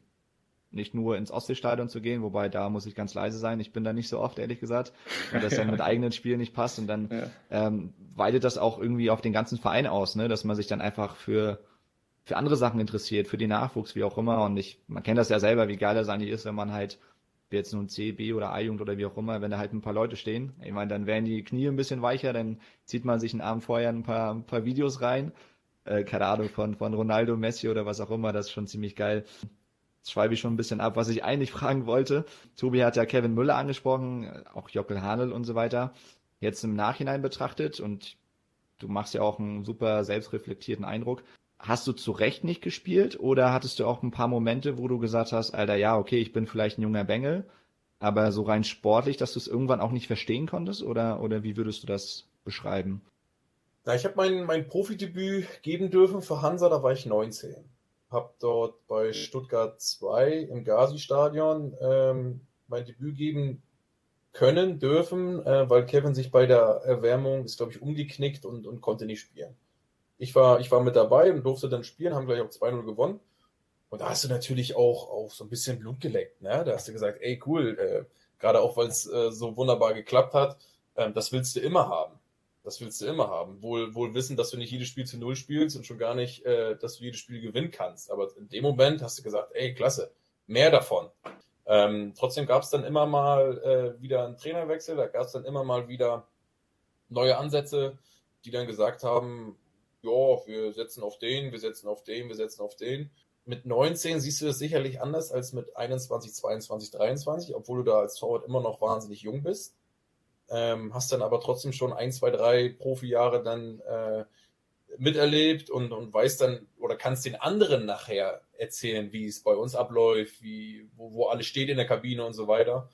nicht nur ins Ostseestadion zu gehen, wobei da muss ich ganz leise sein. Ich bin da nicht so oft, ehrlich gesagt, weil das dann mit <laughs> eigenen Spielen nicht passt und dann ja. ähm, weitet das auch irgendwie auf den ganzen Verein aus, ne, dass man sich dann einfach für für andere Sachen interessiert, für den Nachwuchs, wie auch immer. Und ich, man kennt das ja selber, wie geil das eigentlich ist, wenn man halt, jetzt nun C, B oder A-Jugend oder wie auch immer, wenn da halt ein paar Leute stehen. Ich meine, dann werden die Knie ein bisschen weicher, dann zieht man sich einen Abend vorher ein paar, ein paar Videos rein. Äh, keine Ahnung, von, von Ronaldo, Messi oder was auch immer, das ist schon ziemlich geil. Jetzt schreibe ich schon ein bisschen ab, was ich eigentlich <laughs> fragen wollte. Tobi hat ja Kevin Müller angesprochen, auch Jockel Hanel und so weiter. Jetzt im Nachhinein betrachtet und du machst ja auch einen super selbstreflektierten Eindruck hast du zu Recht nicht gespielt oder hattest du auch ein paar Momente, wo du gesagt hast, Alter, ja, okay, ich bin vielleicht ein junger Bengel, aber so rein sportlich, dass du es irgendwann auch nicht verstehen konntest oder, oder wie würdest du das beschreiben? Na, ich habe mein, mein Profidebüt geben dürfen für Hansa, da war ich 19. Hab dort bei Stuttgart 2 im Gazi-Stadion ähm, mein Debüt geben können, dürfen, äh, weil Kevin sich bei der Erwärmung, ist glaube ich umgeknickt und, und konnte nicht spielen ich war, ich war mit dabei und durfte dann spielen, haben gleich auch 2-0 gewonnen. Und da hast du natürlich auch, auch so ein bisschen Blut geleckt. Ne? Da hast du gesagt, ey, cool, äh, gerade auch, weil es äh, so wunderbar geklappt hat, äh, das willst du immer haben. Das willst du immer haben. Wohl, wohl wissen, dass du nicht jedes Spiel zu Null spielst und schon gar nicht, äh, dass du jedes Spiel gewinnen kannst. Aber in dem Moment hast du gesagt, ey, klasse, mehr davon. Ähm, trotzdem gab es dann immer mal äh, wieder einen Trainerwechsel, da gab es dann immer mal wieder neue Ansätze, die dann gesagt haben, ja, wir setzen auf den, wir setzen auf den, wir setzen auf den. Mit 19 siehst du das sicherlich anders als mit 21, 22, 23, obwohl du da als Torwart immer noch wahnsinnig jung bist. Ähm, hast dann aber trotzdem schon ein, zwei, drei Profijahre dann äh, miterlebt und, und weißt dann oder kannst den anderen nachher erzählen, wie es bei uns abläuft, wie, wo, wo alles steht in der Kabine und so weiter.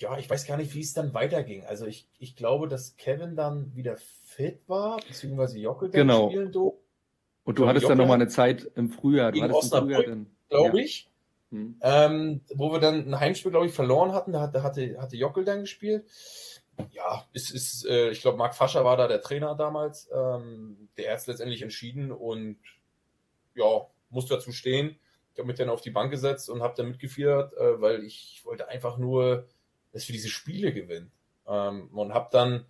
Ja, ich weiß gar nicht, wie es dann weiterging. Also ich, ich glaube, dass Kevin dann wieder fit war, beziehungsweise Jockel genau. spielen durfte. Und du hattest Jockel dann nochmal eine Zeit im Frühjahr. Du hattest Frühjahr dann, glaube ja. ich. Hm. Ähm, wo wir dann ein Heimspiel, glaube ich, verloren hatten. Da hatte, hatte, hatte Jockel dann gespielt. ja, es ist, äh, ich glaube, Marc Fascher war da der Trainer damals. Ähm, der hat es letztendlich entschieden und ja, musste dazu stehen. Ich habe mich dann auf die Bank gesetzt und habe dann mitgefiebert, äh, weil ich wollte einfach nur, dass wir diese Spiele gewinnen. Ähm, und habe dann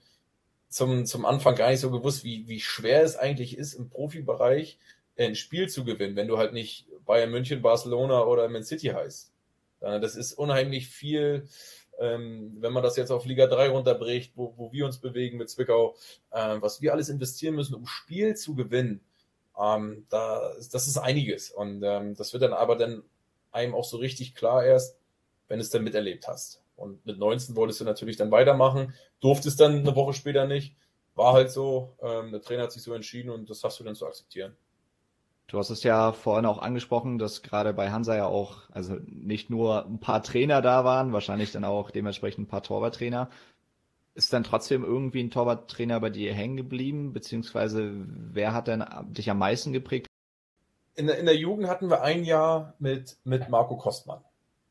zum, zum Anfang gar nicht so gewusst, wie, wie schwer es eigentlich ist, im Profibereich ein Spiel zu gewinnen, wenn du halt nicht Bayern München, Barcelona oder Man City heißt. Das ist unheimlich viel, ähm, wenn man das jetzt auf Liga 3 runterbricht, wo, wo wir uns bewegen mit Zwickau, äh, was wir alles investieren müssen, um Spiel zu gewinnen, ähm, da, das ist einiges. Und ähm, das wird dann aber dann einem auch so richtig klar erst, wenn du es dann miterlebt hast. Und mit 19 wolltest du natürlich dann weitermachen, durftest dann eine Woche später nicht. War halt so, ähm, der Trainer hat sich so entschieden und das hast du dann zu akzeptieren. Du hast es ja vorhin auch angesprochen, dass gerade bei Hansa ja auch, also nicht nur ein paar Trainer da waren, wahrscheinlich dann auch dementsprechend ein paar Torwarttrainer. Ist dann trotzdem irgendwie ein Torwarttrainer bei dir hängen geblieben, beziehungsweise wer hat denn dich am meisten geprägt? In der, in der Jugend hatten wir ein Jahr mit, mit Marco Kostmann.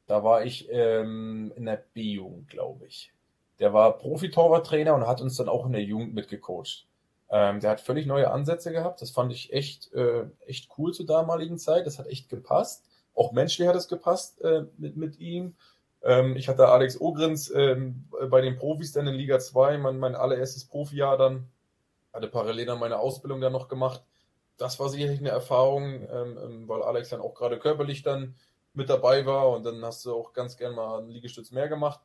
Da war ich ähm, in der B-Jugend, glaube ich. Der war Profi-Torwarttrainer und hat uns dann auch in der Jugend mitgecoacht. Ähm, der hat völlig neue Ansätze gehabt. Das fand ich echt, äh, echt cool zur damaligen Zeit. Das hat echt gepasst. Auch menschlich hat es gepasst äh, mit, mit ihm. Ähm, ich hatte Alex Ogrins ähm, bei den Profis dann in Liga 2, mein, mein allererstes Profijahr dann. Hatte parallel dann meine Ausbildung dann noch gemacht. Das war sicherlich eine Erfahrung, ähm, ähm weil Alex dann auch gerade körperlich dann mit dabei war und dann hast du auch ganz gern mal einen Liegestütz mehr gemacht.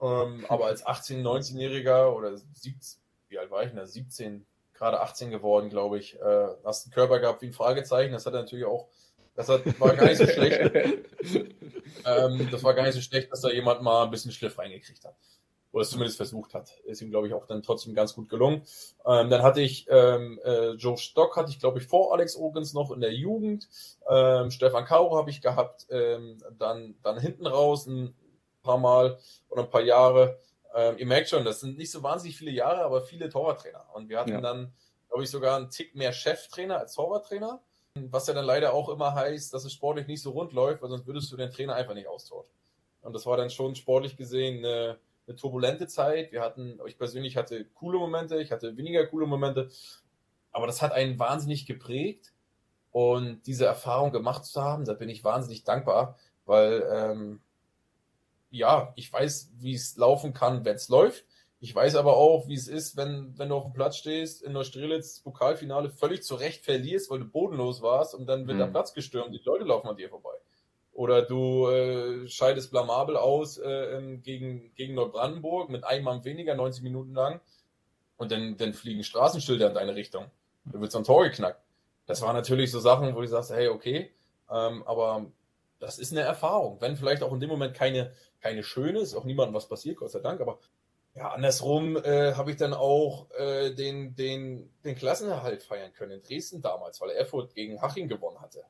Ähm, aber als 18-, 19-Jähriger oder 17, wie alt war ich denn? 17, gerade 18 geworden, glaube ich. Äh, hast einen Körper gehabt wie ein Fragezeichen. Das hat natürlich auch, das hat, war gar nicht so schlecht. <laughs> ähm, das war gar nicht so schlecht, dass da jemand mal ein bisschen Schliff reingekriegt hat. Oder es zumindest versucht hat. Ist ihm, glaube ich, auch dann trotzdem ganz gut gelungen. Ähm, dann hatte ich ähm, äh, Joe Stock, hatte ich, glaube ich, vor Alex Ogens noch in der Jugend. Ähm, Stefan Kauro habe ich gehabt. Ähm, dann, dann hinten raus ein paar Mal oder ein paar Jahre ähm, ihr merkt schon, das sind nicht so wahnsinnig viele Jahre, aber viele Torwarttrainer. Und wir hatten ja. dann, glaube ich, sogar einen Tick mehr Cheftrainer als Torwarttrainer. Was ja dann leider auch immer heißt, dass es sportlich nicht so rund läuft, weil sonst würdest du den Trainer einfach nicht austauschen. Und das war dann schon sportlich gesehen eine, eine turbulente Zeit. Wir hatten, ich persönlich hatte coole Momente, ich hatte weniger coole Momente, aber das hat einen wahnsinnig geprägt. Und diese Erfahrung gemacht zu haben, da bin ich wahnsinnig dankbar, weil ähm, ja, ich weiß, wie es laufen kann, wenn es läuft. Ich weiß aber auch, wie es ist, wenn, wenn du auf dem Platz stehst, in der Strelitz Pokalfinale völlig zu Recht verlierst, weil du bodenlos warst und dann wird mhm. der Platz gestürmt, die Leute laufen an dir vorbei. Oder du äh, scheidest blamabel aus äh, gegen, gegen Neubrandenburg mit einem Mann weniger, 90 Minuten lang und dann, dann fliegen Straßenschilder in deine Richtung. Da wird so ein Tor geknackt. Das waren natürlich so Sachen, wo du sagst, hey, okay, ähm, aber das ist eine Erfahrung. Wenn vielleicht auch in dem Moment keine, keine schöne, ist auch niemandem was passiert, Gott sei Dank, aber ja, andersrum äh, habe ich dann auch äh, den, den, den Klassenerhalt feiern können in Dresden damals, weil Erfurt gegen Haching gewonnen hatte.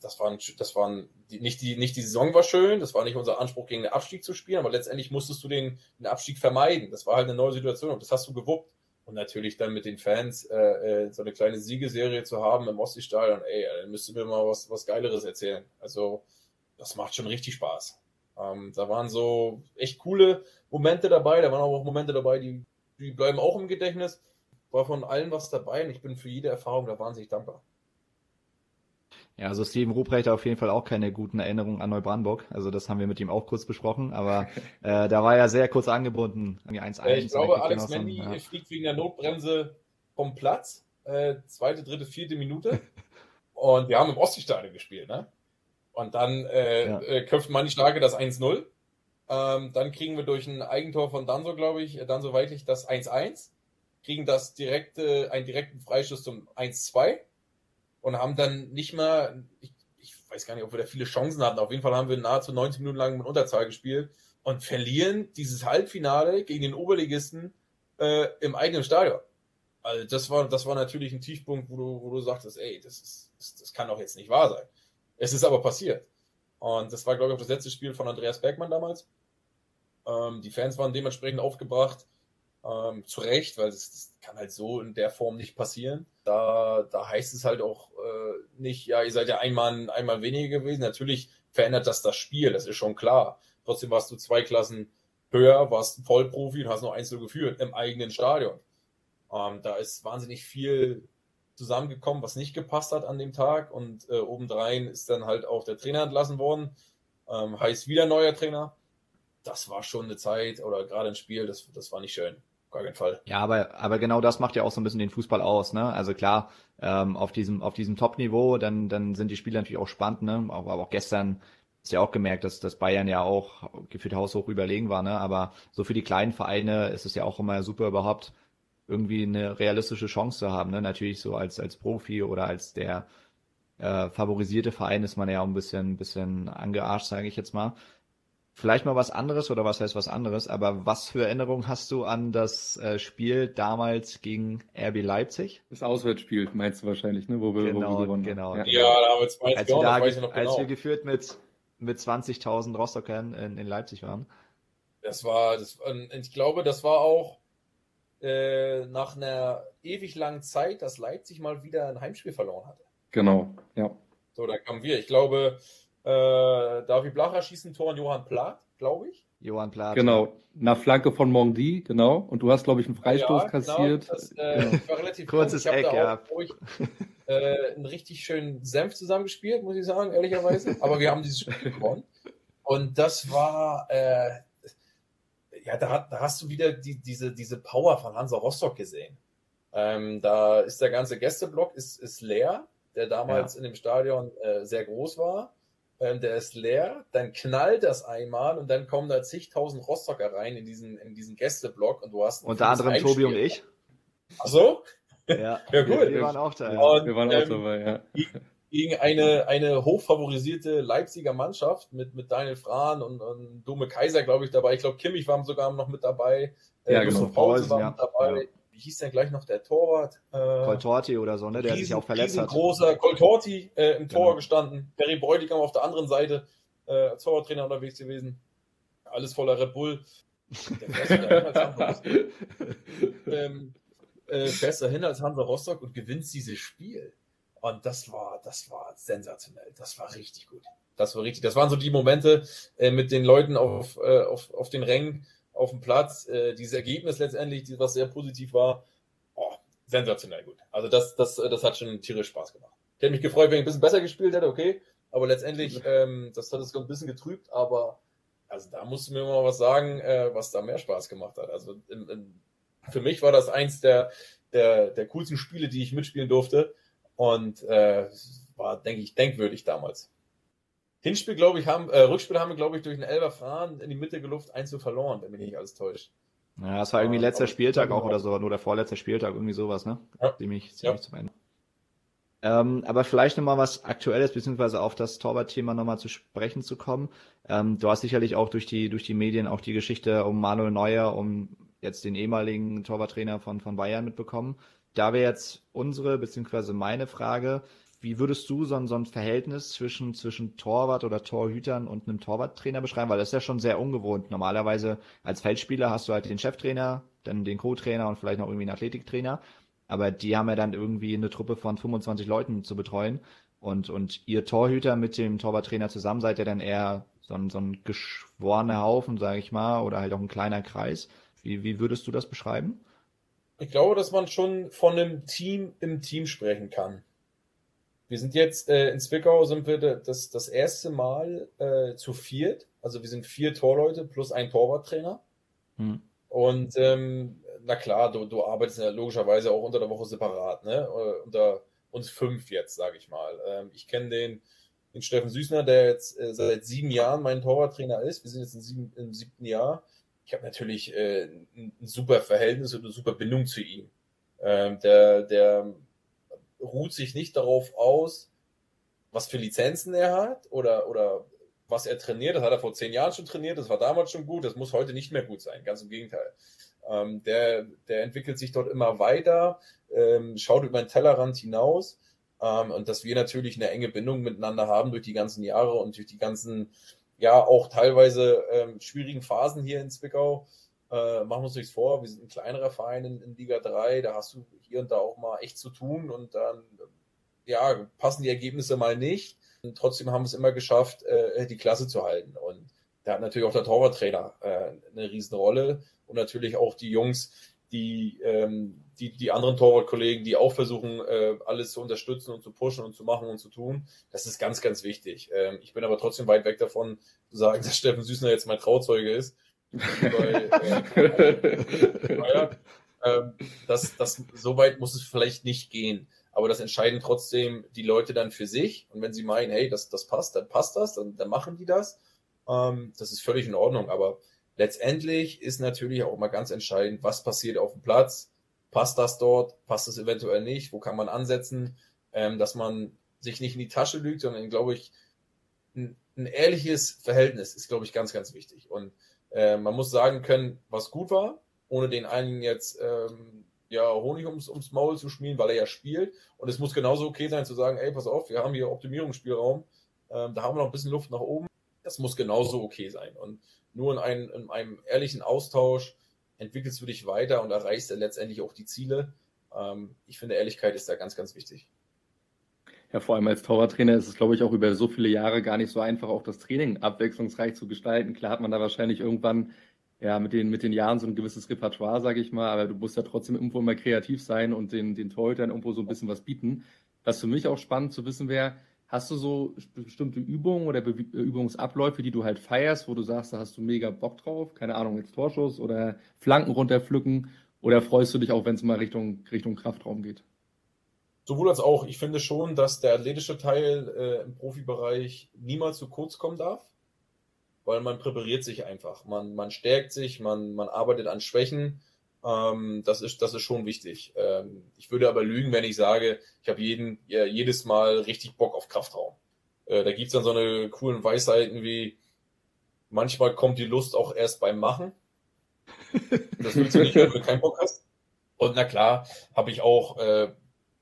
Das waren, das waren die, nicht die, nicht die Saison war schön, das war nicht unser Anspruch, gegen den Abstieg zu spielen, aber letztendlich musstest du den, den Abstieg vermeiden. Das war halt eine neue Situation und das hast du gewuppt. Und natürlich dann mit den Fans äh, äh, so eine kleine Siegeserie zu haben im Ostseestadion, ey, dann müsst ihr mir mal was, was Geileres erzählen. Also das macht schon richtig Spaß. Ähm, da waren so echt coole Momente dabei, da waren auch Momente dabei, die, die bleiben auch im Gedächtnis. War von allen was dabei und ich bin für jede Erfahrung da wahnsinnig dankbar. Ja, also Steven Ruprecht hat auf jeden Fall auch keine guten Erinnerungen an Neubrandenburg. Also das haben wir mit ihm auch kurz besprochen, aber <laughs> äh, da war er sehr kurz angebunden an die 1-1. Äh, ich glaube, Alex Mendy ja. fliegt wegen der Notbremse vom Platz. Äh, zweite, dritte, vierte Minute. <laughs> Und wir haben im Ostseestadion gespielt, ne? Und dann äh, ja. äh, köpft Manni Starke das 1-0. Ähm, dann kriegen wir durch ein Eigentor von Danso, glaube ich, Danso Weidlich das 1-1. Kriegen das direkte, einen direkten Freischuss zum 1-2 und haben dann nicht mehr, ich, ich, weiß gar nicht, ob wir da viele Chancen hatten. Auf jeden Fall haben wir nahezu 90 Minuten lang mit Unterzahl gespielt und verlieren dieses Halbfinale gegen den Oberligisten äh, im eigenen Stadion. Also das war, das war natürlich ein Tiefpunkt, wo du, wo du sagtest, ey, das ist, das, das kann doch jetzt nicht wahr sein. Es ist aber passiert. Und das war, glaube ich, auch das letzte Spiel von Andreas Bergmann damals. Ähm, die Fans waren dementsprechend aufgebracht. Ähm, zu Recht, weil das, kann halt so in der Form nicht passieren. Da, da heißt es halt auch äh, nicht, ja, ihr seid ja einmal, einmal weniger gewesen. Natürlich verändert das das Spiel, das ist schon klar. Trotzdem warst du zwei Klassen höher, warst Vollprofi und hast noch Einzel geführt im eigenen Stadion. Ähm, da ist wahnsinnig viel zusammengekommen, was nicht gepasst hat an dem Tag und äh, obendrein ist dann halt auch der Trainer entlassen worden. Ähm, heißt wieder neuer Trainer. Das war schon eine Zeit oder gerade ein Spiel, das, das war nicht schön. Gar keinen Fall. Ja, aber, aber genau das macht ja auch so ein bisschen den Fußball aus, ne? Also klar, ähm, auf diesem, auf diesem Top-Niveau, dann, dann sind die Spiele natürlich auch spannend, ne? Aber, aber auch gestern ist ja auch gemerkt, dass, dass Bayern ja auch gefühlt haushoch überlegen war, ne? Aber so für die kleinen Vereine ist es ja auch immer super überhaupt irgendwie eine realistische Chance zu haben, ne? Natürlich so als, als Profi oder als der äh, favorisierte Verein ist man ja auch ein bisschen, bisschen angearscht, sage ich jetzt mal. Vielleicht mal was anderes oder was heißt was anderes, aber was für Erinnerungen hast du an das äh, Spiel damals gegen RB Leipzig? Das Auswärtsspiel meinst du wahrscheinlich, ne? Wo wir, genau, wo wir gewonnen genau, haben. Ja, ja da haben wir zwei als, wir, da, als genau. wir geführt mit, mit 20.000 Rostockern in, in Leipzig waren. Das war, das, ich glaube, das war auch äh, nach einer ewig langen Zeit, dass Leipzig mal wieder ein Heimspiel verloren hatte. Genau, ja. So, da kamen wir. Ich glaube, äh, David Blacher schießt ein Tor an Johann Plath, glaube ich. Johann Plath. Genau, nach Flanke von Mondi, genau. Und du hast, glaube ich, einen Freistoß ja, genau, kassiert. Das, äh, genau. war relativ Kurzes ich Eck, da ja. Auch, ich, äh, einen richtig schönen Senf zusammengespielt, muss ich sagen, ehrlicherweise. Aber wir haben dieses Spiel gewonnen. Und das war, äh, ja, da, da, hast du wieder die, diese, diese Power von Hansa Rostock gesehen. Ähm, da ist der ganze Gästeblock ist, ist leer, der damals ja. in dem Stadion äh, sehr groß war ähm, der ist leer, dann knallt das einmal und dann kommen da zigtausend Rostocker rein in diesen, in diesen Gästeblock und du hast. Unter anderem Tobi und ich. Ach so? Ja, <laughs> ja gut. Wir, wir waren auch da. Und, wir waren auch ähm, dabei, ja. Gegen eine, eine hochfavorisierte Leipziger Mannschaft mit, mit Daniel Frahn und, und Dome Kaiser, glaube ich, dabei. Ich glaube, Kimmich war sogar noch mit dabei. Äh, ja, genau. Paulsen war mit dabei. Wie hieß denn gleich noch der Torwart? Äh, Coltorti oder so, ne? Der riesen, sich auch verletzt hat. großer Coltorti äh, im Tor genau. gestanden. Perry Bräutigam auf der anderen Seite äh, als Torwarttrainer unterwegs gewesen. Alles voller Red Bull. <laughs> Ähm, äh, fährst dahin als Hansa Rostock und gewinnst dieses Spiel. Und das war, das war sensationell. Das war richtig gut. Das war richtig. Das waren so die Momente äh, mit den Leuten auf, äh, auf, auf den Rängen, auf dem Platz. Äh, dieses Ergebnis letztendlich, was sehr positiv war, oh, sensationell gut. Also das, das, das hat schon tierisch Spaß gemacht. Ich hätte mich gefreut, wenn ich ein bisschen besser gespielt hätte, okay. Aber letztendlich, ähm, das hat es ein bisschen getrübt, aber also da musst du mir mal was sagen, äh, was da mehr Spaß gemacht hat. Also in, in, für mich war das eins der, der, der coolsten Spiele, die ich mitspielen durfte. Und äh, war, denke ich, denkwürdig damals. Hinspiel, glaube ich, haben, äh, Rückspiel haben wir, glaube ich, durch einen Elber Fahren in die Mitte geluft, eins zu verloren, wenn mich nicht alles täuscht. Ja, das war irgendwie letzter Spieltag auch oder so, nur der vorletzte Spieltag, irgendwie sowas, ne? Ja. Ziemlich, ziemlich ja. zum Ende. Ähm, aber vielleicht nochmal was Aktuelles, beziehungsweise auf das Torwart-Thema nochmal zu sprechen zu kommen. Ähm, du hast sicherlich auch durch die, durch die Medien auch die Geschichte um Manuel Neuer, um jetzt den ehemaligen Torwarttrainer von, von Bayern mitbekommen. Da wäre jetzt unsere, beziehungsweise meine Frage, wie würdest du so ein, so ein Verhältnis zwischen, zwischen Torwart oder Torhütern und einem Torwarttrainer beschreiben? Weil das ist ja schon sehr ungewohnt. Normalerweise als Feldspieler hast du halt den Cheftrainer, dann den Co-Trainer und vielleicht noch irgendwie einen Athletiktrainer. Aber die haben ja dann irgendwie eine Truppe von 25 Leuten zu betreuen. Und, und ihr Torhüter mit dem Torwarttrainer zusammen seid ja dann eher so ein, so ein geschworener Haufen, sage ich mal, oder halt auch ein kleiner Kreis. Wie, wie würdest du das beschreiben? Ich glaube, dass man schon von einem Team im Team sprechen kann. Wir sind jetzt äh, in Zwickau sind wir das, das erste Mal äh, zu viert. Also wir sind vier Torleute plus ein Torwarttrainer. Hm. Und ähm, na klar, du, du arbeitest ja logischerweise auch unter der Woche separat, ne? Äh, unter uns fünf jetzt, sage ich mal. Ähm, ich kenne den, den Steffen Süßner, der jetzt äh, seit sieben Jahren mein Torwarttrainer ist. Wir sind jetzt im, sieben, im siebten Jahr. Ich habe natürlich äh, ein, ein, super Verhältnis und eine super Bindung zu ihm. Ähm, der, der ruht sich nicht darauf aus, was für Lizenzen er hat oder, oder was er trainiert. Das hat er vor zehn Jahren schon trainiert, das war damals schon gut, das muss heute nicht mehr gut sein, ganz im Gegenteil. Ähm, der, der entwickelt sich dort immer weiter, ähm, schaut über den Tellerrand hinaus ähm, und dass wir natürlich eine enge Bindung miteinander haben durch die ganzen Jahre und durch die ganzen, ja, auch teilweise ähm, schwierigen Phasen hier in Zwickau. Äh, machen wir uns nichts vor, wir sind ein kleinerer Verein in, in Liga 3, da hast du hier und da auch mal echt zu tun und dann ja, passen die Ergebnisse mal nicht. Und trotzdem haben wir es immer geschafft, äh, die Klasse zu halten. Und da hat natürlich auch der Torwarttrainer äh, eine Riesenrolle und natürlich auch die Jungs, die, ähm, die, die anderen Torwartkollegen, die auch versuchen, äh, alles zu unterstützen und zu pushen und zu machen und zu tun. Das ist ganz, ganz wichtig. Ähm, ich bin aber trotzdem weit weg davon, zu sagen, <laughs> dass Steffen Süßner jetzt mein Trauzeuge ist. Weil, <laughs> äh, naja, äh, das, das, so weit muss es vielleicht nicht gehen. Aber das entscheiden trotzdem die Leute dann für sich. Und wenn sie meinen, hey, das, das passt, dann passt das, dann, dann machen die das. Ähm, das ist völlig in Ordnung. Aber letztendlich ist natürlich auch mal ganz entscheidend, was passiert auf dem Platz. Passt das dort? Passt es eventuell nicht? Wo kann man ansetzen? Ähm, dass man sich nicht in die Tasche lügt, sondern, glaube ich, ein, ein ehrliches Verhältnis ist, glaube ich, ganz, ganz wichtig. Und äh, man muss sagen können, was gut war, ohne den einen jetzt ähm, ja, Honig ums, ums Maul zu schmieren, weil er ja spielt. Und es muss genauso okay sein zu sagen, ey, pass auf, wir haben hier Optimierungsspielraum, ähm, da haben wir noch ein bisschen Luft nach oben. Das muss genauso okay sein. Und nur in, ein, in einem ehrlichen Austausch entwickelst du dich weiter und erreichst letztendlich auch die Ziele. Ähm, ich finde, Ehrlichkeit ist da ganz, ganz wichtig. Ja, vor allem als Torwarttrainer ist es, glaube ich, auch über so viele Jahre gar nicht so einfach, auch das Training abwechslungsreich zu gestalten. Klar hat man da wahrscheinlich irgendwann ja mit den, mit den Jahren so ein gewisses Repertoire, sage ich mal, aber du musst ja trotzdem irgendwo immer kreativ sein und den, den Torhütern irgendwo so ein bisschen was bieten. Was für mich auch spannend zu wissen wäre, hast du so bestimmte Übungen oder Be Übungsabläufe, die du halt feierst, wo du sagst, da hast du mega Bock drauf, keine Ahnung, jetzt Torschuss oder Flanken runterpflücken oder freust du dich auch, wenn es mal Richtung, Richtung Kraftraum geht? Sowohl als auch. Ich finde schon, dass der athletische Teil äh, im Profibereich niemals zu kurz kommen darf, weil man präpariert sich einfach. Man, man stärkt sich, man, man arbeitet an Schwächen. Ähm, das, ist, das ist schon wichtig. Ähm, ich würde aber lügen, wenn ich sage, ich habe jeden, ja, jedes Mal richtig Bock auf Kraftraum. Äh, da gibt's dann so eine coolen Weisheiten wie, manchmal kommt die Lust auch erst beim Machen. Das willst du nicht, wenn du keinen Bock hast. Und na klar, habe ich auch äh,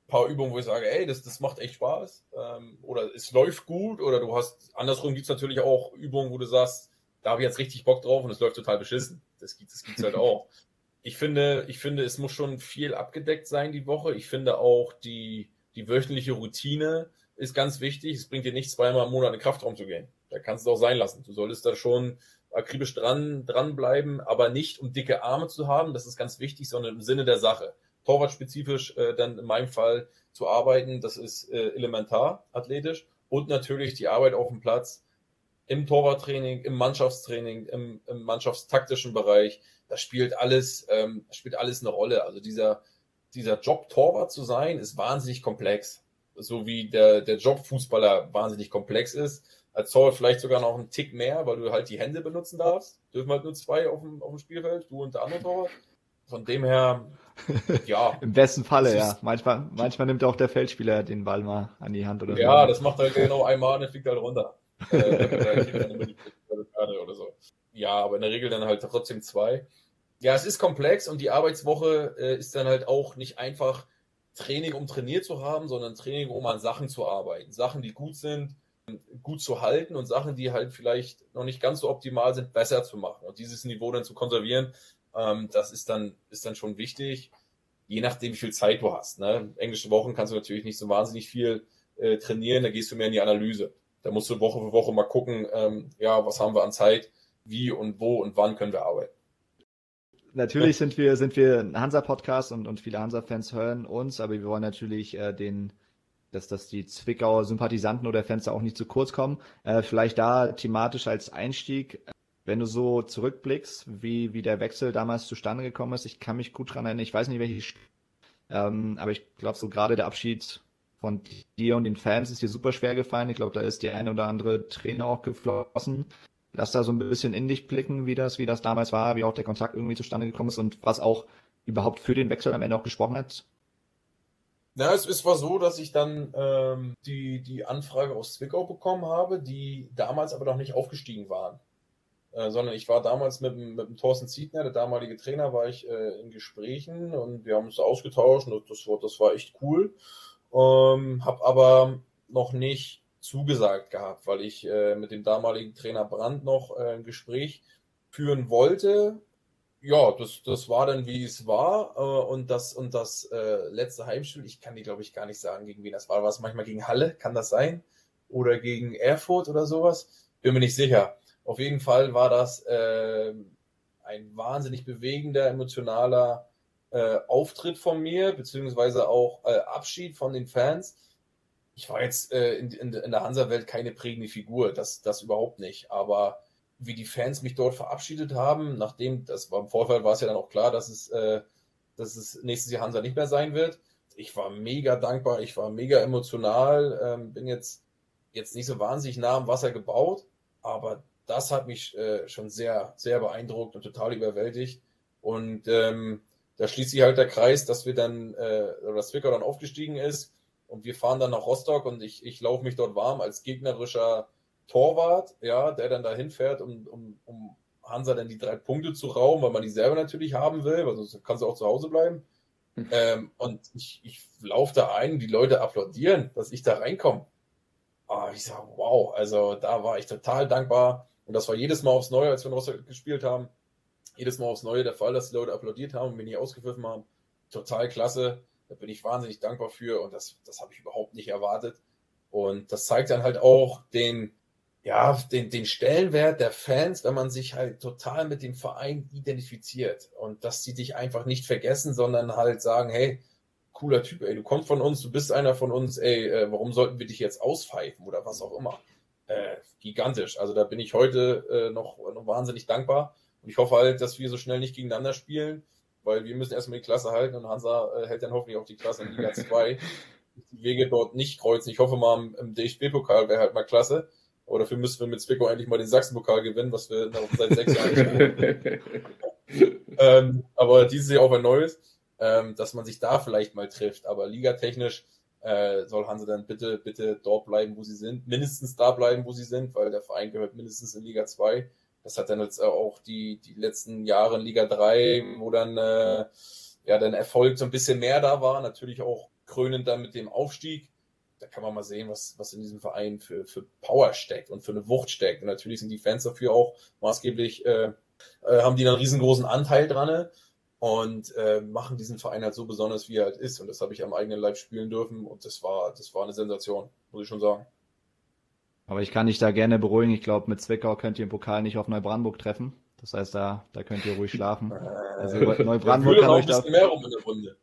paar Übungen, wo ich sage, ey, das, das macht echt Spaß. Ähm, oder es läuft gut. Oder du hast, andersrum gibt's natürlich auch Übungen, wo du sagst, da habe ich jetzt richtig Bock drauf und es läuft total beschissen. Das gibt das gibt's halt <laughs> auch. Ich finde, ich finde, es muss schon viel abgedeckt sein die Woche. Ich finde auch die, die wöchentliche Routine ist ganz wichtig. Es bringt dir nicht zweimal im Monat in den Kraftraum zu gehen. Da kannst du es auch sein lassen. Du solltest da schon akribisch dran, dranbleiben, aber nicht um dicke Arme zu haben. Das ist ganz wichtig, sondern im Sinne der Sache torwartspezifisch äh, dann in meinem Fall zu arbeiten. Das ist äh, elementar athletisch und natürlich die Arbeit auf dem Platz im Torwarttraining, im Mannschaftstraining, im, im mannschaftstaktischen Bereich. Das spielt alles, ähm, spielt alles eine Rolle. Also dieser, dieser Job Torwart zu sein, ist wahnsinnig komplex. So wie der, der Job Fußballer wahnsinnig komplex ist. Als Torwart vielleicht sogar noch einen Tick mehr, weil du halt die Hände benutzen darfst. Dürfen halt nur zwei auf dem, auf dem Spielfeld, du und der andere Torwart. Von dem her, <laughs> ja. Im besten Falle, ja. Manchmal, manchmal nimmt auch der Feldspieler den Ball mal an die Hand oder so. Ja, das macht halt genau einmal und dann fliegt halt runter. äh, oder so. Ja, aber in der Regel dann halt trotzdem zwei. Ja, es ist komplex und die Arbeitswoche äh, ist dann halt auch nicht einfach Training, um trainiert zu haben, sondern Training, um an Sachen zu arbeiten. Sachen, die gut sind, gut zu halten und Sachen, die halt vielleicht noch nicht ganz so optimal sind, besser zu machen und dieses Niveau dann zu konservieren. Ähm, das ist dann, ist dann schon wichtig, je nachdem, wie viel Zeit du hast. Ne? Englische Wochen kannst du natürlich nicht so wahnsinnig viel äh, trainieren, da gehst du mehr in die Analyse. Da musst du Woche für Woche mal gucken, ähm, ja, was haben wir an Zeit, wie und wo und wann können wir arbeiten. Natürlich sind wir, sind wir ein Hansa-Podcast und, und viele Hansa-Fans hören uns, aber wir wollen natürlich äh, den, dass, dass die Zwickauer Sympathisanten oder Fans auch nicht zu kurz kommen. Äh, vielleicht da thematisch als Einstieg. Wenn du so zurückblickst, wie, wie der Wechsel damals zustande gekommen ist, ich kann mich gut dran erinnern, ich weiß nicht, welche, ähm, aber ich glaube, so gerade der Abschied von dir und den Fans ist dir super schwer gefallen. Ich glaube, da ist die eine oder andere Träne auch geflossen. Lass da so ein bisschen in dich blicken, wie das, wie das damals war, wie auch der Kontakt irgendwie zustande gekommen ist und was auch überhaupt für den Wechsel am Ende auch gesprochen hat. Na, es, es war so, dass ich dann ähm, die, die Anfrage aus Zwickau bekommen habe, die damals aber noch nicht aufgestiegen waren. Äh, sondern ich war damals mit, mit dem Thorsten Zietner, der damalige Trainer, war ich äh, in Gesprächen und wir haben uns ausgetauscht und das war, das war echt cool. Ähm, hab aber noch nicht zugesagt gehabt, weil ich äh, mit dem damaligen Trainer Brandt noch äh, ein Gespräch führen wollte. Ja, das, das war dann, wie es war. Äh, und das, und das äh, letzte Heimspiel, ich kann die, glaube ich, gar nicht sagen, gegen wen das war. War es manchmal gegen Halle? Kann das sein? Oder gegen Erfurt oder sowas? Bin mir nicht sicher. Auf jeden Fall war das äh, ein wahnsinnig bewegender, emotionaler äh, Auftritt von mir, beziehungsweise auch äh, Abschied von den Fans. Ich war jetzt äh, in, in, in der Hansa-Welt keine prägende Figur, das, das überhaupt nicht. Aber wie die Fans mich dort verabschiedet haben, nachdem, das war im Vorfall war es ja dann auch klar, dass es, äh, dass es nächstes Jahr Hansa nicht mehr sein wird. Ich war mega dankbar, ich war mega emotional, ähm, bin jetzt, jetzt nicht so wahnsinnig nah am Wasser gebaut, aber das hat mich äh, schon sehr, sehr beeindruckt und total überwältigt. Und ähm, da schließt sich halt der Kreis, dass wir dann, äh, oder dass Zwickau dann aufgestiegen ist und wir fahren dann nach Rostock und ich, ich laufe mich dort warm als gegnerischer Torwart, ja, der dann dahin fährt, um, um, um Hansa dann die drei Punkte zu rauben, weil man die selber natürlich haben will, weil sonst kannst du auch zu Hause bleiben. Hm. Ähm, und ich, ich laufe da ein, die Leute applaudieren, dass ich da reinkomme. Ah, ich sage, wow, also da war ich total dankbar. Und das war jedes Mal aufs Neue, als wir in Rostock gespielt haben, jedes Mal aufs Neue der Fall, dass die Leute applaudiert haben und mich nicht ausgepfiffen haben. Total klasse. Da bin ich wahnsinnig dankbar für und das, das habe ich überhaupt nicht erwartet. Und das zeigt dann halt auch den, ja, den, den Stellenwert der Fans, wenn man sich halt total mit dem Verein identifiziert und dass sie dich einfach nicht vergessen, sondern halt sagen, hey, cooler Typ, ey, du kommst von uns, du bist einer von uns, ey, äh, warum sollten wir dich jetzt auspfeifen oder was auch immer. Äh, gigantisch. Also da bin ich heute äh, noch, noch wahnsinnig dankbar und ich hoffe halt, dass wir so schnell nicht gegeneinander spielen, weil wir müssen erstmal die Klasse halten und Hansa äh, hält dann hoffentlich auch die Klasse in Liga 2. <laughs> die Wege dort nicht kreuzen. Ich hoffe mal im, im DFB-Pokal wäre halt mal klasse aber dafür müssen wir mit Zwickau endlich mal den Sachsenpokal gewinnen, was wir seit sechs Jahren nicht <laughs> ähm, Aber dieses Jahr auch ein neues, ähm, dass man sich da vielleicht mal trifft. Aber ligatechnisch äh, soll Hanse dann bitte, bitte dort bleiben, wo sie sind. Mindestens da bleiben, wo sie sind, weil der Verein gehört mindestens in Liga 2. Das hat dann jetzt auch die, die letzten Jahre in Liga 3, wo dann äh, ja dann Erfolg so ein bisschen mehr da war. Natürlich auch krönend dann mit dem Aufstieg da kann man mal sehen, was, was in diesem Verein für, für Power steckt und für eine Wucht steckt. Und natürlich sind die Fans dafür auch maßgeblich, äh, äh, haben die einen riesengroßen Anteil dran und äh, machen diesen Verein halt so besonders, wie er halt ist. Und das habe ich am eigenen Leib spielen dürfen und das war, das war eine Sensation, muss ich schon sagen. Aber ich kann dich da gerne beruhigen. Ich glaube, mit Zwickau könnt ihr im Pokal nicht auf Neubrandenburg treffen. Das heißt, da, da könnt ihr ruhig schlafen. Also <laughs> Neubrandenburg kann euch da. Mehr rum in der Runde.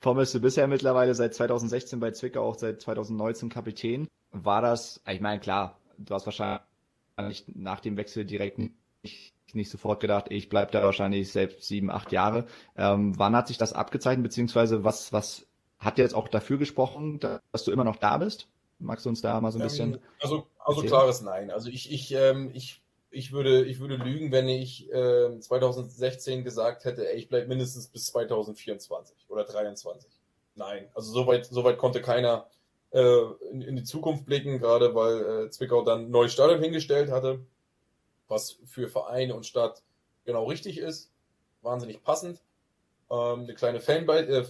Pommes, du bist ja mittlerweile seit 2016 bei Zwickau, auch seit 2019 Kapitän. War das, ich meine, klar, du hast wahrscheinlich nach dem Wechsel direkt nicht, nicht sofort gedacht, ich bleib da wahrscheinlich selbst sieben, acht Jahre. Ähm, wann hat sich das abgezeichnet, beziehungsweise was, was hat jetzt auch dafür gesprochen, dass du immer noch da bist? Magst du uns da mal so ein bisschen? Also, also klares Nein. Also ich, ich, ähm, ich ich würde, ich würde lügen, wenn ich äh, 2016 gesagt hätte, ey, ich bleibe mindestens bis 2024 oder 2023. Nein, also soweit, soweit konnte keiner äh, in, in, die Zukunft blicken, gerade weil äh, Zwickau dann ein neues Stadion hingestellt hatte, was für Vereine und Stadt genau richtig ist, wahnsinnig passend. Ähm, eine kleine Fanbase äh,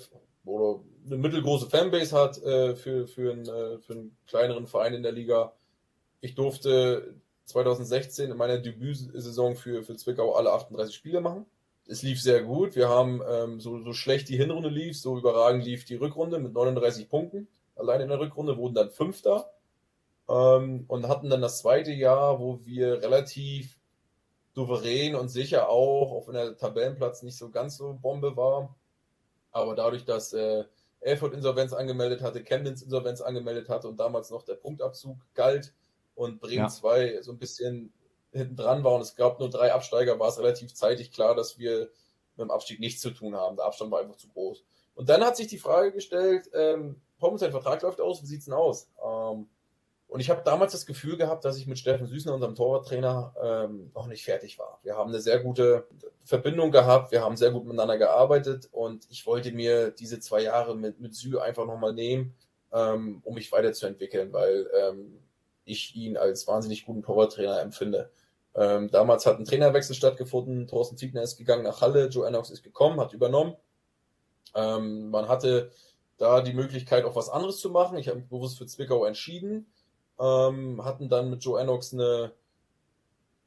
oder eine mittelgroße Fanbase hat äh, für, für, ein, äh, für einen kleineren Verein in der Liga. Ich durfte 2016 in meiner Debütsaison für, für Zwickau alle 38 Spiele machen. Es lief sehr gut. Wir haben ähm, so, so schlecht die Hinrunde lief, so überragend lief die Rückrunde mit 39 Punkten. Allein in der Rückrunde wurden dann Fünfter ähm, und hatten dann das zweite Jahr, wo wir relativ souverän und sicher auch, auch wenn der Tabellenplatz nicht so ganz so Bombe war, aber dadurch, dass äh, Erfurt Insolvenz angemeldet hatte, Chemnitz Insolvenz angemeldet hatte und damals noch der Punktabzug galt, und Bremen 2 ja. so ein bisschen hinten dran war und es gab nur drei Absteiger, war es relativ zeitig klar, dass wir mit dem Abstieg nichts zu tun haben. Der Abstand war einfach zu groß. Und dann hat sich die Frage gestellt, ähm, Pommes, sein Vertrag läuft aus, wie sieht's denn aus? Ähm, und ich habe damals das Gefühl gehabt, dass ich mit Steffen Süßner, unserem Torwarttrainer, ähm, noch nicht fertig war. Wir haben eine sehr gute Verbindung gehabt, wir haben sehr gut miteinander gearbeitet und ich wollte mir diese zwei Jahre mit, mit Sü einfach nochmal nehmen, ähm, um mich weiterzuentwickeln, weil ähm, ich ihn als wahnsinnig guten Torwarttrainer empfinde. Ähm, damals hat ein Trainerwechsel stattgefunden. Thorsten Ziegner ist gegangen nach Halle, Joe Ennox ist gekommen, hat übernommen. Ähm, man hatte da die Möglichkeit, auch was anderes zu machen. Ich habe mich bewusst für Zwickau entschieden. Ähm, hatten dann mit Joe Ennox eine,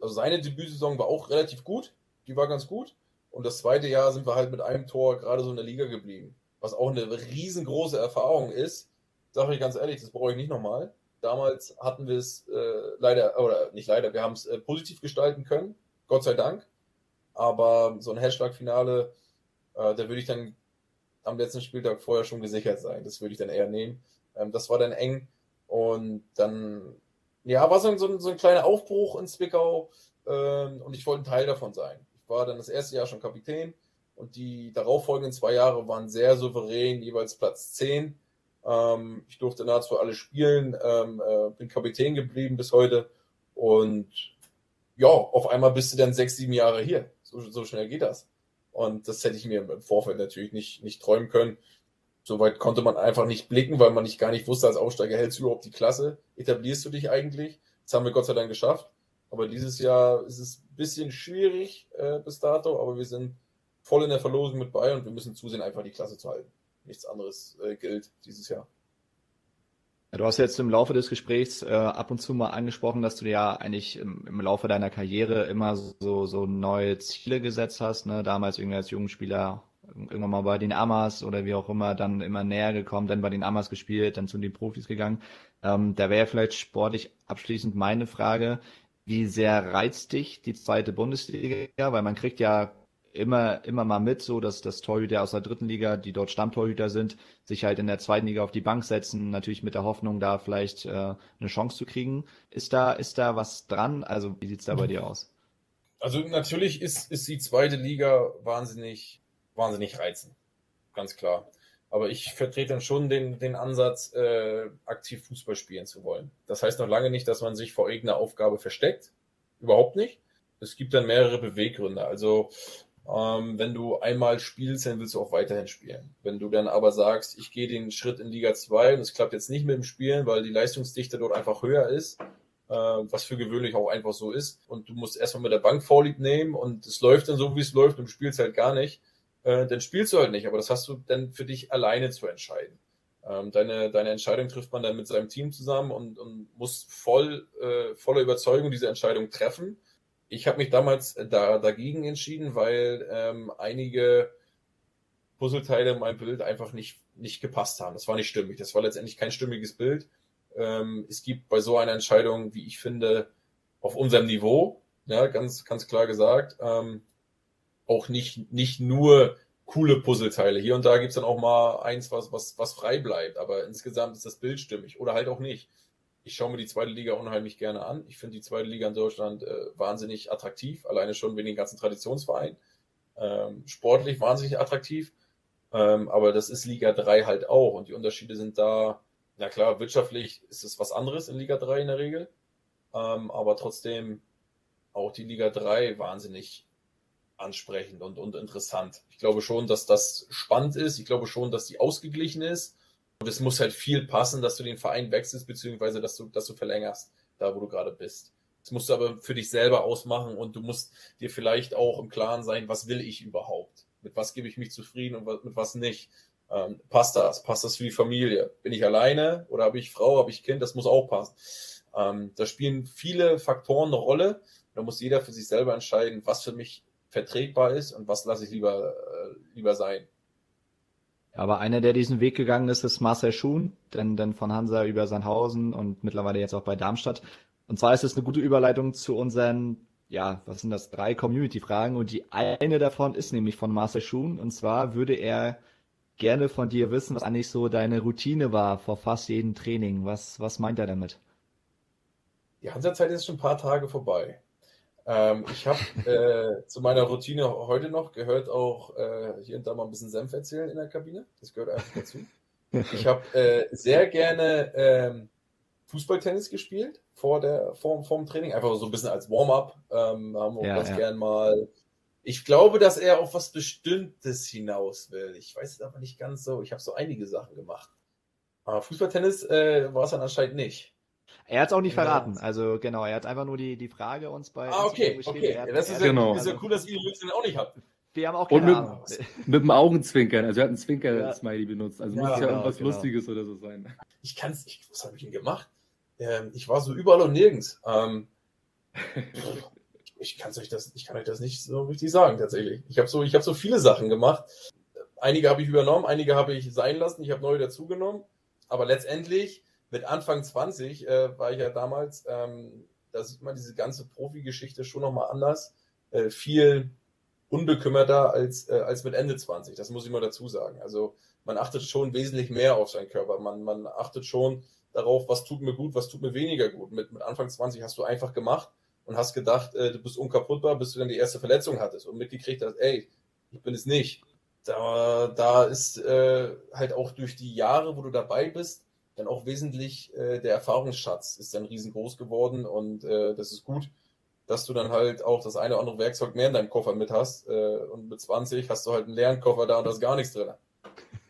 also seine Debütsaison war auch relativ gut. Die war ganz gut. Und das zweite Jahr sind wir halt mit einem Tor gerade so in der Liga geblieben. Was auch eine riesengroße Erfahrung ist. Sage ich ganz ehrlich, das brauche ich nicht nochmal. Damals hatten wir es äh, leider, oder nicht leider, wir haben es äh, positiv gestalten können, Gott sei Dank. Aber so ein Herzschlagfinale, äh, da würde ich dann am letzten Spieltag vorher schon gesichert sein. Das würde ich dann eher nehmen. Ähm, das war dann eng. Und dann, ja, war so, so, so ein kleiner Aufbruch in Zwickau. Ähm, und ich wollte ein Teil davon sein. Ich war dann das erste Jahr schon Kapitän. Und die darauffolgenden zwei Jahre waren sehr souverän, jeweils Platz 10. Ähm, ich durfte nahezu alle spielen, ähm, äh, bin Kapitän geblieben bis heute. Und ja, auf einmal bist du dann sechs, sieben Jahre hier. So, so schnell geht das. Und das hätte ich mir im Vorfeld natürlich nicht, nicht träumen können. Soweit konnte man einfach nicht blicken, weil man nicht gar nicht wusste, als Aufsteiger hältst du überhaupt die Klasse. Etablierst du dich eigentlich? Das haben wir Gott sei Dank geschafft. Aber dieses Jahr ist es ein bisschen schwierig äh, bis dato, aber wir sind voll in der Verlosung mit bei und wir müssen zusehen, einfach die Klasse zu halten nichts anderes äh, gilt dieses Jahr. Ja, du hast jetzt im Laufe des Gesprächs äh, ab und zu mal angesprochen, dass du dir ja eigentlich im, im Laufe deiner Karriere immer so, so neue Ziele gesetzt hast. Ne? Damals irgendwie als Jugendspieler irgendwann mal bei den Amas oder wie auch immer, dann immer näher gekommen, dann bei den Amas gespielt, dann zu den Profis gegangen. Ähm, da wäre vielleicht sportlich abschließend meine Frage, wie sehr reizt dich die zweite Bundesliga? Weil man kriegt ja immer, immer mal mit, so dass das Torhüter aus der dritten Liga, die dort Stammtorhüter sind, sich halt in der zweiten Liga auf die Bank setzen, natürlich mit der Hoffnung, da vielleicht äh, eine Chance zu kriegen. Ist da, ist da was dran? Also wie sieht's da bei dir aus? Also natürlich ist, ist die zweite Liga wahnsinnig, wahnsinnig reizend. Ganz klar. Aber ich vertrete dann schon den, den Ansatz, äh, aktiv Fußball spielen zu wollen. Das heißt noch lange nicht, dass man sich vor irgendeiner Aufgabe versteckt. Überhaupt nicht. Es gibt dann mehrere Beweggründe. Also ähm, wenn du einmal spielst, dann willst du auch weiterhin spielen. Wenn du dann aber sagst, ich gehe den Schritt in Liga 2 und es klappt jetzt nicht mit dem Spielen, weil die Leistungsdichte dort einfach höher ist, äh, was für gewöhnlich auch einfach so ist, und du musst erstmal mit der Bank Vorlieb nehmen und es läuft dann so, wie es läuft und du spielst halt gar nicht, äh, dann spielst du halt nicht, aber das hast du dann für dich alleine zu entscheiden. Ähm, deine, deine Entscheidung trifft man dann mit seinem Team zusammen und, und muss voll, äh, voller Überzeugung diese Entscheidung treffen ich habe mich damals da, dagegen entschieden, weil ähm, einige Puzzleteile in meinem Bild einfach nicht, nicht gepasst haben. Das war nicht stimmig. Das war letztendlich kein stimmiges Bild. Ähm, es gibt bei so einer Entscheidung, wie ich finde, auf unserem Niveau, ja, ganz, ganz klar gesagt, ähm, auch nicht, nicht nur coole Puzzleteile. Hier und da gibt's dann auch mal eins, was, was, was frei bleibt, aber insgesamt ist das Bild stimmig oder halt auch nicht ich schaue mir die zweite Liga unheimlich gerne an. Ich finde die zweite Liga in Deutschland äh, wahnsinnig attraktiv, alleine schon wegen den ganzen Traditionsvereinen. Ähm, sportlich wahnsinnig attraktiv. Ähm, aber das ist Liga 3 halt auch. Und die Unterschiede sind da, na klar, wirtschaftlich ist es was anderes in Liga 3 in der Regel. Ähm, aber trotzdem auch die Liga 3 wahnsinnig ansprechend und, und interessant. Ich glaube schon, dass das spannend ist. Ich glaube schon, dass die ausgeglichen ist. Und es muss halt viel passen, dass du den Verein wechselst, beziehungsweise dass du, dass du verlängerst, da wo du gerade bist. Das musst du aber für dich selber ausmachen und du musst dir vielleicht auch im Klaren sein, was will ich überhaupt? Mit was gebe ich mich zufrieden und mit was nicht? Ähm, passt das? Passt das für die Familie? Bin ich alleine oder habe ich Frau, habe ich Kind? Das muss auch passen. Ähm, da spielen viele Faktoren eine Rolle. Da muss jeder für sich selber entscheiden, was für mich vertretbar ist und was lasse ich lieber, äh, lieber sein. Aber einer, der diesen Weg gegangen ist, ist Marcel Schuhn, denn, denn von Hansa über Sandhausen und mittlerweile jetzt auch bei Darmstadt. Und zwar ist es eine gute Überleitung zu unseren, ja, was sind das, drei Community-Fragen. Und die eine davon ist nämlich von Marcel Schuhn. Und zwar würde er gerne von dir wissen, was eigentlich so deine Routine war vor fast jedem Training. Was, was meint er damit? Die Hansa-Zeit ist schon ein paar Tage vorbei. Ähm, ich habe äh, zu meiner Routine heute noch gehört auch äh, hier und da mal ein bisschen Senf erzählen in der Kabine. Das gehört einfach dazu. Ich habe äh, sehr gerne ähm, Fußballtennis gespielt vor der vor, vor dem Training, einfach so ein bisschen als Warm-up. Ähm, haben wir ja, ganz ja. gern mal. Ich glaube, dass er auf was Bestimmtes hinaus will. Ich weiß es aber nicht ganz so. Ich habe so einige Sachen gemacht. Aber Fußballtennis äh, war es dann anscheinend nicht. Er hat es auch nicht verraten. Also genau, er hat einfach nur die, die Frage uns bei ah, okay, okay. Hat, das ist ja, genau. ist ja cool, dass ihr die Lösung auch nicht habt. Wir haben auch keine mit, Ahnung. <laughs> Mit dem Augenzwinkern. Also er hat einen Zwinker-Smiley benutzt. Also ja, muss ja genau, irgendwas genau. Lustiges oder so sein. Ich kann's, ich, was habe ich denn gemacht? Ähm, ich war so überall und nirgends. Ähm, ich, kann's euch das, ich kann euch das nicht so richtig sagen, tatsächlich. Ich habe so, ich hab so viele Sachen gemacht. Einige habe ich übernommen, einige habe ich sein lassen, ich habe neue dazugenommen. Aber letztendlich mit Anfang 20 äh, war ich ja damals, ähm, da sieht man diese ganze Profi-Geschichte schon nochmal anders. Äh, viel unbekümmerter als, äh, als mit Ende 20. Das muss ich mal dazu sagen. Also man achtet schon wesentlich mehr auf seinen Körper. Man, man achtet schon darauf, was tut mir gut, was tut mir weniger gut. Mit, mit Anfang 20 hast du einfach gemacht und hast gedacht, äh, du bist unkaputtbar, bis du dann die erste Verletzung hattest und mitgekriegt hast, ey, ich bin es nicht. Da, da ist äh, halt auch durch die Jahre, wo du dabei bist, dann auch wesentlich äh, der Erfahrungsschatz ist dann riesengroß geworden und äh, das ist gut, dass du dann halt auch das eine oder andere Werkzeug mehr in deinem Koffer mit hast äh, und mit 20 hast du halt einen leeren Koffer da und da ist gar nichts drin.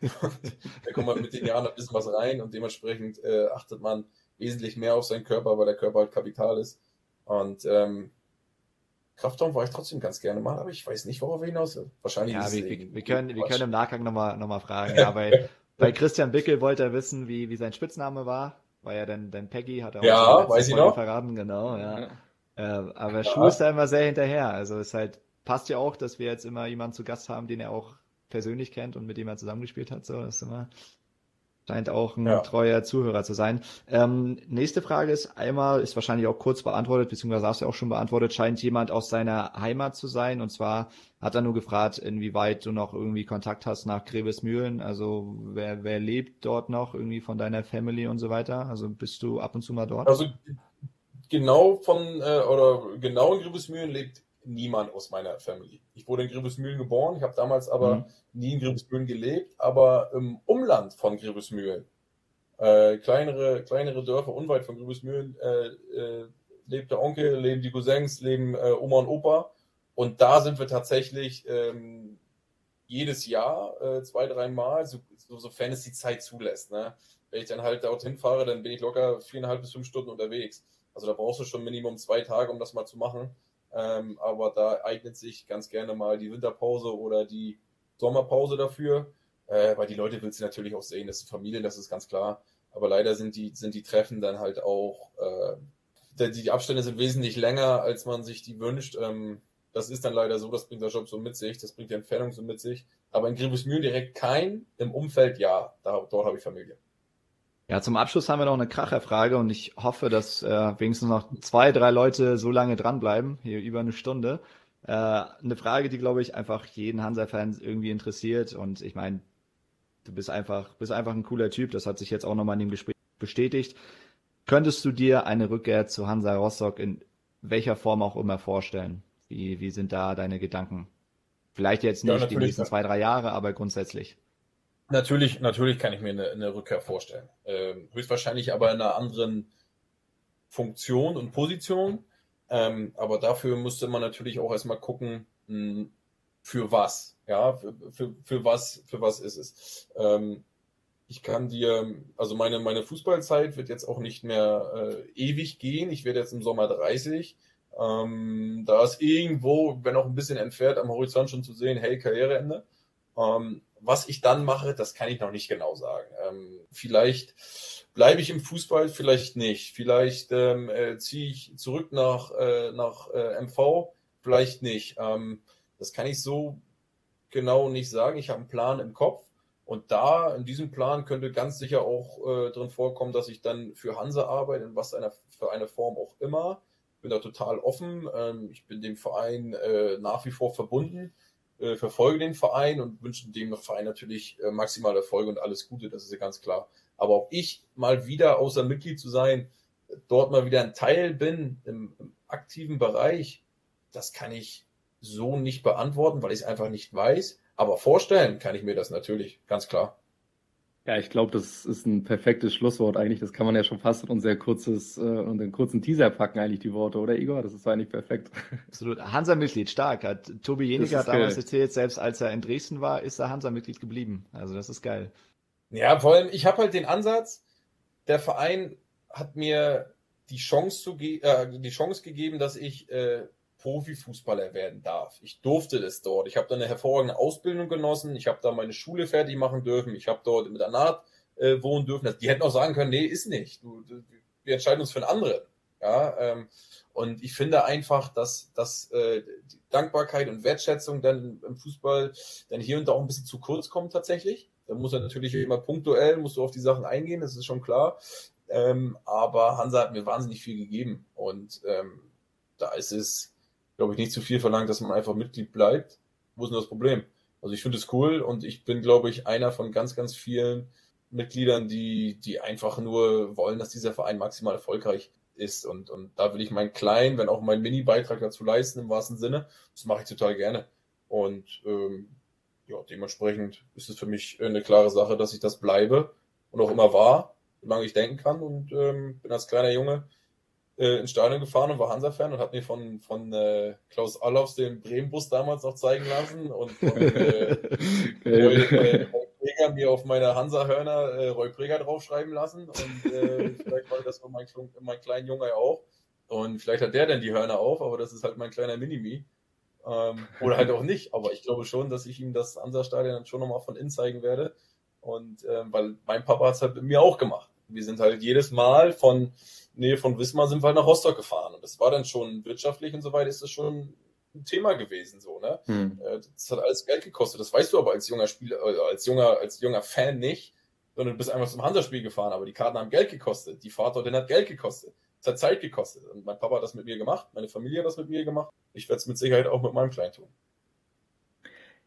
<laughs> da kommt man mit den Jahren ein bisschen was rein und dementsprechend äh, achtet man wesentlich mehr auf seinen Körper, weil der Körper halt Kapital ist. Und ähm, Kraftraum war ich trotzdem ganz gerne mal, aber ich weiß nicht, worauf er hinaus will. Wahrscheinlich. Ja, wir, wir, wir, können, wir können im Nachgang nochmal noch mal fragen. <laughs> Ja, bei, bei Christian Bickel wollte er wissen, wie, wie sein Spitzname war. War ja dann, dann Peggy, hat er auch ja, weiß ich noch. verraten, genau, ja. ja. Äh, aber ja. Schuh ist da immer sehr hinterher. Also es halt, passt ja auch, dass wir jetzt immer jemanden zu Gast haben, den er auch persönlich kennt und mit dem er zusammengespielt hat. So, das ist immer, scheint auch ein ja. treuer Zuhörer zu sein. Ähm, nächste Frage ist einmal, ist wahrscheinlich auch kurz beantwortet, beziehungsweise hast du auch schon beantwortet, scheint jemand aus seiner Heimat zu sein. Und zwar hat er nur gefragt, inwieweit du noch irgendwie Kontakt hast nach Grevesmühlen. Also wer, wer lebt dort noch irgendwie von deiner Family und so weiter? Also bist du ab und zu mal dort? Also genau von, äh, oder genau in Grevesmühlen lebt niemand aus meiner Family. Ich wurde in Grevesmühlen geboren, ich habe damals aber mhm. nie in Grevesmühlen gelebt, aber im Umland von Grevesmühlen, äh, kleinere, kleinere Dörfer unweit von Grevesmühlen, äh, äh, lebt der Onkel, leben die Cousins, leben äh, Oma und Opa. Und da sind wir tatsächlich ähm, jedes Jahr äh, zwei, dreimal, so, so, sofern es die Zeit zulässt. Ne? Wenn ich dann halt dorthin fahre, dann bin ich locker viereinhalb bis fünf Stunden unterwegs. Also da brauchst du schon Minimum zwei Tage, um das mal zu machen. Ähm, aber da eignet sich ganz gerne mal die Winterpause oder die Sommerpause dafür, äh, weil die Leute willst du natürlich auch sehen. Das sind Familien, das ist ganz klar. Aber leider sind die, sind die Treffen dann halt auch, äh, die, Abstände sind wesentlich länger, als man sich die wünscht. Ähm, das ist dann leider so, das bringt der Job so mit sich, das bringt die Entfernung so mit sich. Aber in Griebersmühlen direkt kein, im Umfeld ja, da, dort habe ich Familie. Ja, zum Abschluss haben wir noch eine Kracherfrage und ich hoffe, dass äh, wenigstens noch zwei, drei Leute so lange dranbleiben, hier über eine Stunde. Äh, eine Frage, die, glaube ich, einfach jeden Hansa-Fan irgendwie interessiert und ich meine, du bist einfach, bist einfach ein cooler Typ, das hat sich jetzt auch nochmal in dem Gespräch bestätigt. Könntest du dir eine Rückkehr zu Hansa Rostock in welcher Form auch immer vorstellen? Wie, wie sind da deine Gedanken? Vielleicht jetzt nicht ja, die nächsten zwei, drei Jahre, aber grundsätzlich. Natürlich, natürlich kann ich mir eine, eine Rückkehr vorstellen. Ähm, höchstwahrscheinlich aber in einer anderen Funktion und Position. Ähm, aber dafür müsste man natürlich auch erstmal gucken, mh, hm, für was. Ja, für, für, für was, für was ist es. Ähm, ich kann dir, also meine, meine Fußballzeit wird jetzt auch nicht mehr äh, ewig gehen. Ich werde jetzt im Sommer 30. Ähm, da ist irgendwo, wenn auch ein bisschen entfernt, am Horizont schon zu sehen, hey, Karriereende. Ähm, was ich dann mache, das kann ich noch nicht genau sagen. Ähm, vielleicht bleibe ich im Fußball, vielleicht nicht. Vielleicht ähm, äh, ziehe ich zurück nach, äh, nach äh, MV, vielleicht nicht. Ähm, das kann ich so genau nicht sagen. Ich habe einen Plan im Kopf. Und da, in diesem Plan könnte ganz sicher auch äh, drin vorkommen, dass ich dann für Hansa arbeite, in was einer, für eine Form auch immer. Bin da total offen. Ähm, ich bin dem Verein äh, nach wie vor verbunden äh, verfolge den Verein und wünsche dem Verein natürlich äh, maximale Erfolge und alles Gute, das ist ja ganz klar. Aber ob ich mal wieder außer Mitglied zu sein, dort mal wieder ein Teil bin im, im aktiven Bereich, das kann ich so nicht beantworten, weil ich es einfach nicht weiß. Aber vorstellen kann ich mir das natürlich, ganz klar. Ja, ich glaube, das ist ein perfektes Schlusswort eigentlich. Das kann man ja schon fast in unser kurzes, äh, in den kurzen Teaser packen, eigentlich die Worte, oder Igor? Das ist eigentlich perfekt. Absolut. Hansa-Mitglied, stark. Hat Tobi Jeniger hat damals geil. erzählt, selbst als er in Dresden war, ist er Hansa-Mitglied geblieben. Also das ist geil. Ja, vor allem, ich habe halt den Ansatz, der Verein hat mir die Chance, zu äh, die Chance gegeben, dass ich äh, Profifußballer werden darf. Ich durfte das dort. Ich habe da eine hervorragende Ausbildung genossen. Ich habe da meine Schule fertig machen dürfen. Ich habe dort mit der Naht äh, wohnen dürfen. Die hätten auch sagen können, nee, ist nicht. Du, du, wir entscheiden uns für einen anderen. Ja, ähm, und ich finde einfach, dass, dass äh, die Dankbarkeit und Wertschätzung dann im Fußball dann hier und da auch ein bisschen zu kurz kommt tatsächlich. Da muss er natürlich immer punktuell, musst du auf die Sachen eingehen, das ist schon klar. Ähm, aber Hansa hat mir wahnsinnig viel gegeben. Und ähm, da ist es, glaube ich, nicht zu viel verlangt, dass man einfach Mitglied bleibt. Wo ist denn das Problem? Also ich finde es cool und ich bin, glaube ich, einer von ganz, ganz vielen Mitgliedern, die, die einfach nur wollen, dass dieser Verein maximal erfolgreich ist. Und, und da will ich meinen kleinen, wenn auch meinen Mini-Beitrag dazu leisten, im wahrsten Sinne. Das mache ich total gerne. Und ähm, ja, dementsprechend ist es für mich eine klare Sache, dass ich das bleibe und auch immer war, solange ich denken kann. Und ähm, bin als kleiner Junge äh, ins Stadion gefahren und war Hansa-Fan und habe mir von, von äh, Klaus Allofs den Bremen-Bus damals noch zeigen lassen und von äh, <laughs> Roy, äh, Roy Preger mir auf meine Hansa-Hörner äh, Roy Preger draufschreiben lassen und äh, vielleicht war das von mein, mein kleinen Junge ja auch. Und vielleicht hat der dann die Hörner auf, aber das ist halt mein kleiner Minimi. Ähm, oder halt auch nicht. Aber ich glaube schon, dass ich ihm das Hansa-Stadion dann schon nochmal von innen zeigen werde. Und ähm, weil mein Papa hat es halt mit mir auch gemacht. Wir sind halt jedes Mal von Nähe von Wismar sind wir halt nach Rostock gefahren. Und das war dann schon wirtschaftlich und so weiter, ist das schon ein Thema gewesen, so, ne? Hm. Äh, das hat alles Geld gekostet. Das weißt du aber als junger Spieler, äh, als junger, als junger Fan nicht, sondern du bist einfach zum Hansa-Spiel gefahren, aber die Karten haben Geld gekostet. Die Fahrt dorthin hat Geld gekostet. Es hat Zeit gekostet. Und mein Papa hat das mit mir gemacht, meine Familie hat das mit mir gemacht. Ich werde es mit Sicherheit auch mit meinem Kleinen tun.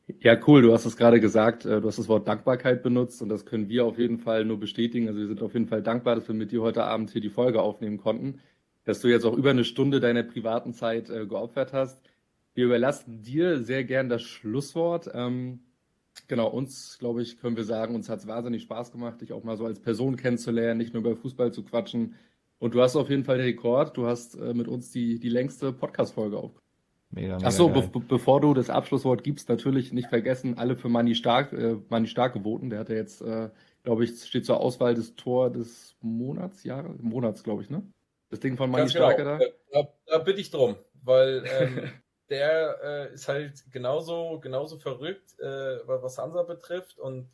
Ja, cool. Du hast es gerade gesagt. Äh, du hast das Wort Dankbarkeit benutzt und das können wir auf jeden Fall nur bestätigen. Also wir sind auf jeden Fall dankbar, dass wir mit dir heute Abend hier die Folge aufnehmen konnten, dass du jetzt auch über eine Stunde deiner privaten Zeit äh, geopfert hast. Wir überlassen dir sehr gern das Schlusswort. Ähm, genau, uns, glaube ich, können wir sagen, uns hat es wahnsinnig Spaß gemacht, dich auch mal so als Person kennenzulernen, nicht nur über Fußball zu quatschen. Und du hast auf jeden Fall den Rekord. Du hast äh, mit uns die, die längste Podcast-Folge aufgenommen. Mega, mega Achso, be bevor du das Abschlusswort gibst, natürlich nicht vergessen, alle für Manni Stark, äh, Manni Stark gewoten. Der hat ja jetzt, äh, glaube ich, steht zur Auswahl des Tor des Monats, Jahre, Monats, glaube ich, ne? Das Ding von Manni Stark genau. da. da. Da bitte ich drum, weil ähm, <laughs> der äh, ist halt genauso, genauso verrückt, äh, was Hansa betrifft und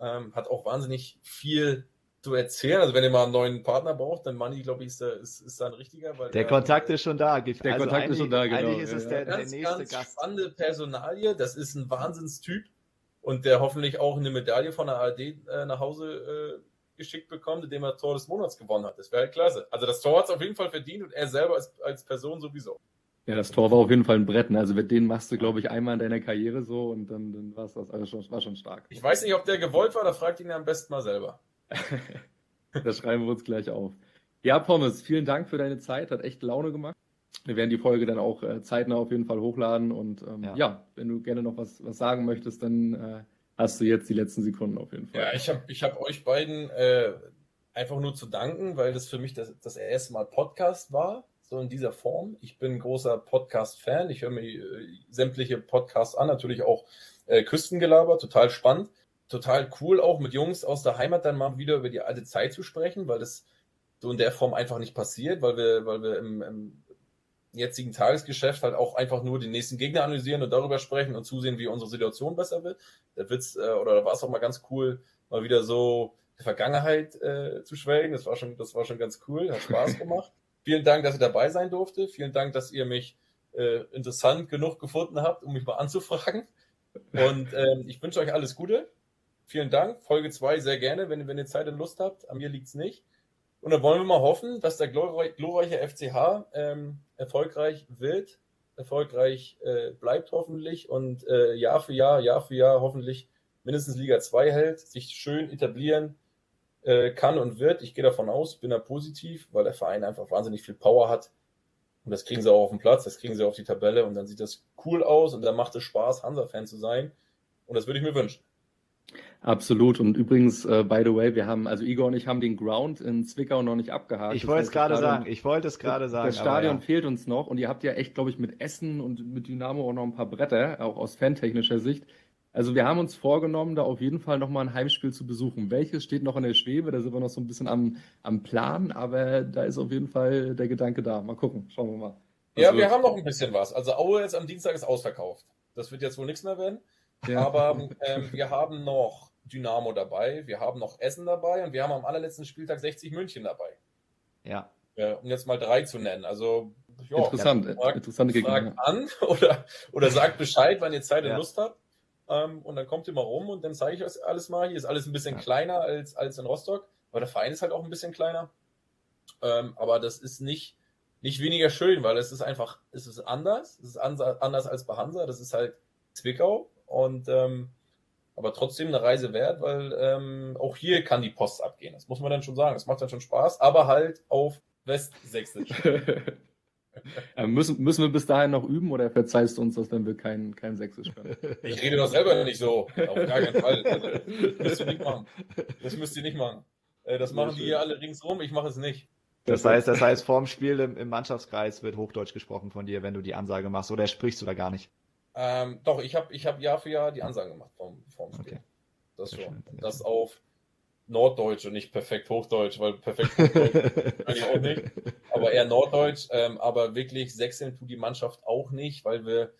ähm, hat auch wahnsinnig viel zu erzählen. Also wenn ihr mal einen neuen Partner braucht, dann Money, glaube ich, ist, ist, ist da ein richtiger. Weil der, der Kontakt ist schon da. Der also Kontakt ist schon da, genau. Eigentlich ist es der, ganz, der nächste ganz Gast. spannende Personalie. Das ist ein Wahnsinnstyp und der hoffentlich auch eine Medaille von der ARD äh, nach Hause äh, geschickt bekommt, indem er Tor des Monats gewonnen hat. Das wäre halt klasse. Also das Tor hat es auf jeden Fall verdient und er selber als, als Person sowieso. Ja, das Tor war auf jeden Fall ein Brett. Ne? Also mit denen machst du, glaube ich, einmal in deiner Karriere so und dann, dann war es das. Also schon, war schon stark. Ich weiß nicht, ob der gewollt war, da fragt ihn am besten mal selber. <laughs> das schreiben wir uns gleich auf. Ja, Pommes, vielen Dank für deine Zeit. Hat echt Laune gemacht. Wir werden die Folge dann auch äh, zeitnah auf jeden Fall hochladen. Und ähm, ja. ja. wenn du gerne noch was, was sagen möchtest, dann äh, hast du jetzt die letzten Sekunden auf jeden Fall. Ja, ich habe ich hab euch beiden äh, einfach nur zu danken, weil das für mich das, das erste Mal Podcast war, so in dieser Form. Ich bin großer Podcast-Fan. Ich höre mir äh, sämtliche Podcasts an, natürlich auch äh, Küstengelaber, total spannend total cool, auch mit Jungs aus der Heimat dann mal wieder über die alte Zeit zu sprechen, weil das so in der Form einfach nicht passiert, weil wir, weil wir im, im jetzigen Tagesgeschäft halt auch einfach nur den nächsten Gegner analysieren und darüber sprechen und zusehen, wie unsere Situation besser wird. Der Witz, äh, oder da war es auch mal ganz cool, mal wieder so die Vergangenheit äh, zu schwelgen. Das war schon, das war schon ganz cool, hat Spaß <laughs> gemacht. Vielen Dank, dass ich dabei sein durfte. Vielen Dank, dass ihr mich äh, interessant genug gefunden habt, um mich mal anzufragen. Und ähm, ich wünsche euch alles Gute vielen Dank. Folge 2 sehr gerne, wenn, wenn ihr Zeit und Lust habt. An mir liegt es nicht. Und dann wollen wir mal hoffen, dass der glorreiche FCH ähm, erfolgreich wird, erfolgreich äh, bleibt hoffentlich und äh, Jahr für Jahr, Jahr für Jahr hoffentlich mindestens Liga 2 hält, sich schön etablieren äh, kann und wird. Ich gehe davon aus, bin da positiv, weil der Verein einfach wahnsinnig viel Power hat. Und das kriegen sie auch auf den Platz, das kriegen sie auf die Tabelle und dann sieht das cool aus und dann macht es Spaß, Hansa-Fan zu sein. Und das würde ich mir wünschen. Absolut. Und übrigens, äh, by the way, wir haben, also Igor und ich haben den Ground in Zwickau noch nicht abgehakt. Ich wollte es gerade sagen. Ich wollte es gerade sagen. Das Stadion ja. fehlt uns noch und ihr habt ja echt, glaube ich, mit Essen und mit Dynamo auch noch ein paar Bretter, auch aus fantechnischer Sicht. Also wir haben uns vorgenommen, da auf jeden Fall nochmal ein Heimspiel zu besuchen. Welches steht noch in der Schwebe? Da sind wir noch so ein bisschen am, am Plan, aber da ist auf jeden Fall der Gedanke da. Mal gucken, schauen wir mal. Ja, wir haben noch ein bisschen was. Also Aue jetzt am Dienstag ist ausverkauft. Das wird jetzt wohl nichts mehr werden. Ja. Aber <laughs> ähm, wir haben noch Dynamo dabei, wir haben noch Essen dabei und wir haben am allerletzten Spieltag 60 München dabei. Ja. ja um jetzt mal drei zu nennen. Also ja, Interessant, fragt, interessante Gegner. an <laughs> oder, oder sagt Bescheid, wann ihr Zeit und ja. Lust habt. Ähm, und dann kommt ihr mal rum und dann zeige ich euch alles mal. Hier ist alles ein bisschen ja. kleiner als, als in Rostock, aber der Verein ist halt auch ein bisschen kleiner. Ähm, aber das ist nicht, nicht weniger schön, weil es ist einfach, es ist anders. Es ist anders als bei Hansa. Das ist halt Zwickau. Und ähm, aber trotzdem eine Reise wert, weil ähm, auch hier kann die Post abgehen. Das muss man dann schon sagen. Das macht dann schon Spaß, aber halt auf Westsächsisch. <laughs> ja, müssen, müssen wir bis dahin noch üben oder verzeihst du uns das, wenn wir kein, kein Sächsisch können? <laughs> Ich rede doch selber nicht so. Auf gar keinen Fall. Also, das müsst ihr nicht machen. Das müsst ihr nicht machen. Äh, das machen die hier alle ringsrum, ich mache es nicht. Das heißt, das heißt, vorm Spiel im, im Mannschaftskreis wird Hochdeutsch gesprochen von dir, wenn du die Ansage machst, oder sprichst du da gar nicht? Ähm, doch, ich habe ich hab Jahr für Jahr die Ansage gemacht vom, vom Spiel. Okay. Das schon. Schön. Das auf Norddeutsch und nicht perfekt Hochdeutsch, weil perfekt Hochdeutsch <laughs> kann ich auch nicht. Aber eher Norddeutsch. Ähm, aber wirklich sechseln tut die Mannschaft auch nicht, weil wir,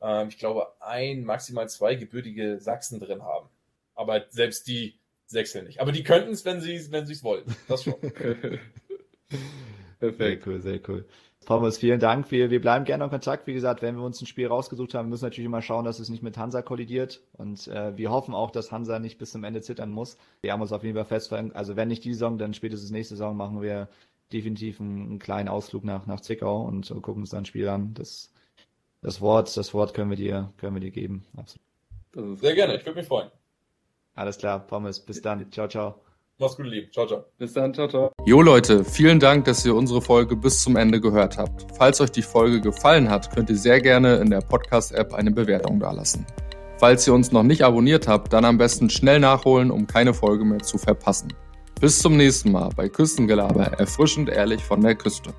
ähm, ich glaube, ein, maximal zwei gebürtige Sachsen drin haben. Aber selbst die sechseln nicht. Aber die könnten es, wenn sie wenn es wollten. Das schon. Perfekt. <laughs> Sehr cool, sehr cool. Thomas, vielen Dank. Wir, wir bleiben gerne in Kontakt. Wie gesagt, wenn wir uns ein Spiel rausgesucht haben, müssen wir natürlich immer schauen, dass es nicht mit Hansa kollidiert. Und äh, wir hoffen auch, dass Hansa nicht bis zum Ende zittern muss. Wir haben uns auf jeden Fall fest, also wenn nicht die Saison, dann spätestens nächste Saison machen wir definitiv einen, einen kleinen Ausflug nach, nach Zwickau und gucken uns dann ein Spiel an. Das, das Wort, das Wort können wir dir, können wir dir geben. Absolut. Sehr gerne, ich würde mich freuen. Alles klar, Pommes. Bis dann. Ciao, ciao. Mach's gut, lieb. Ciao, ciao. Bis dann, ciao, ciao. Jo Leute, vielen Dank, dass ihr unsere Folge bis zum Ende gehört habt. Falls euch die Folge gefallen hat, könnt ihr sehr gerne in der Podcast-App eine Bewertung dalassen. Falls ihr uns noch nicht abonniert habt, dann am besten schnell nachholen, um keine Folge mehr zu verpassen. Bis zum nächsten Mal bei Küstengelaber, erfrischend ehrlich von der Küste.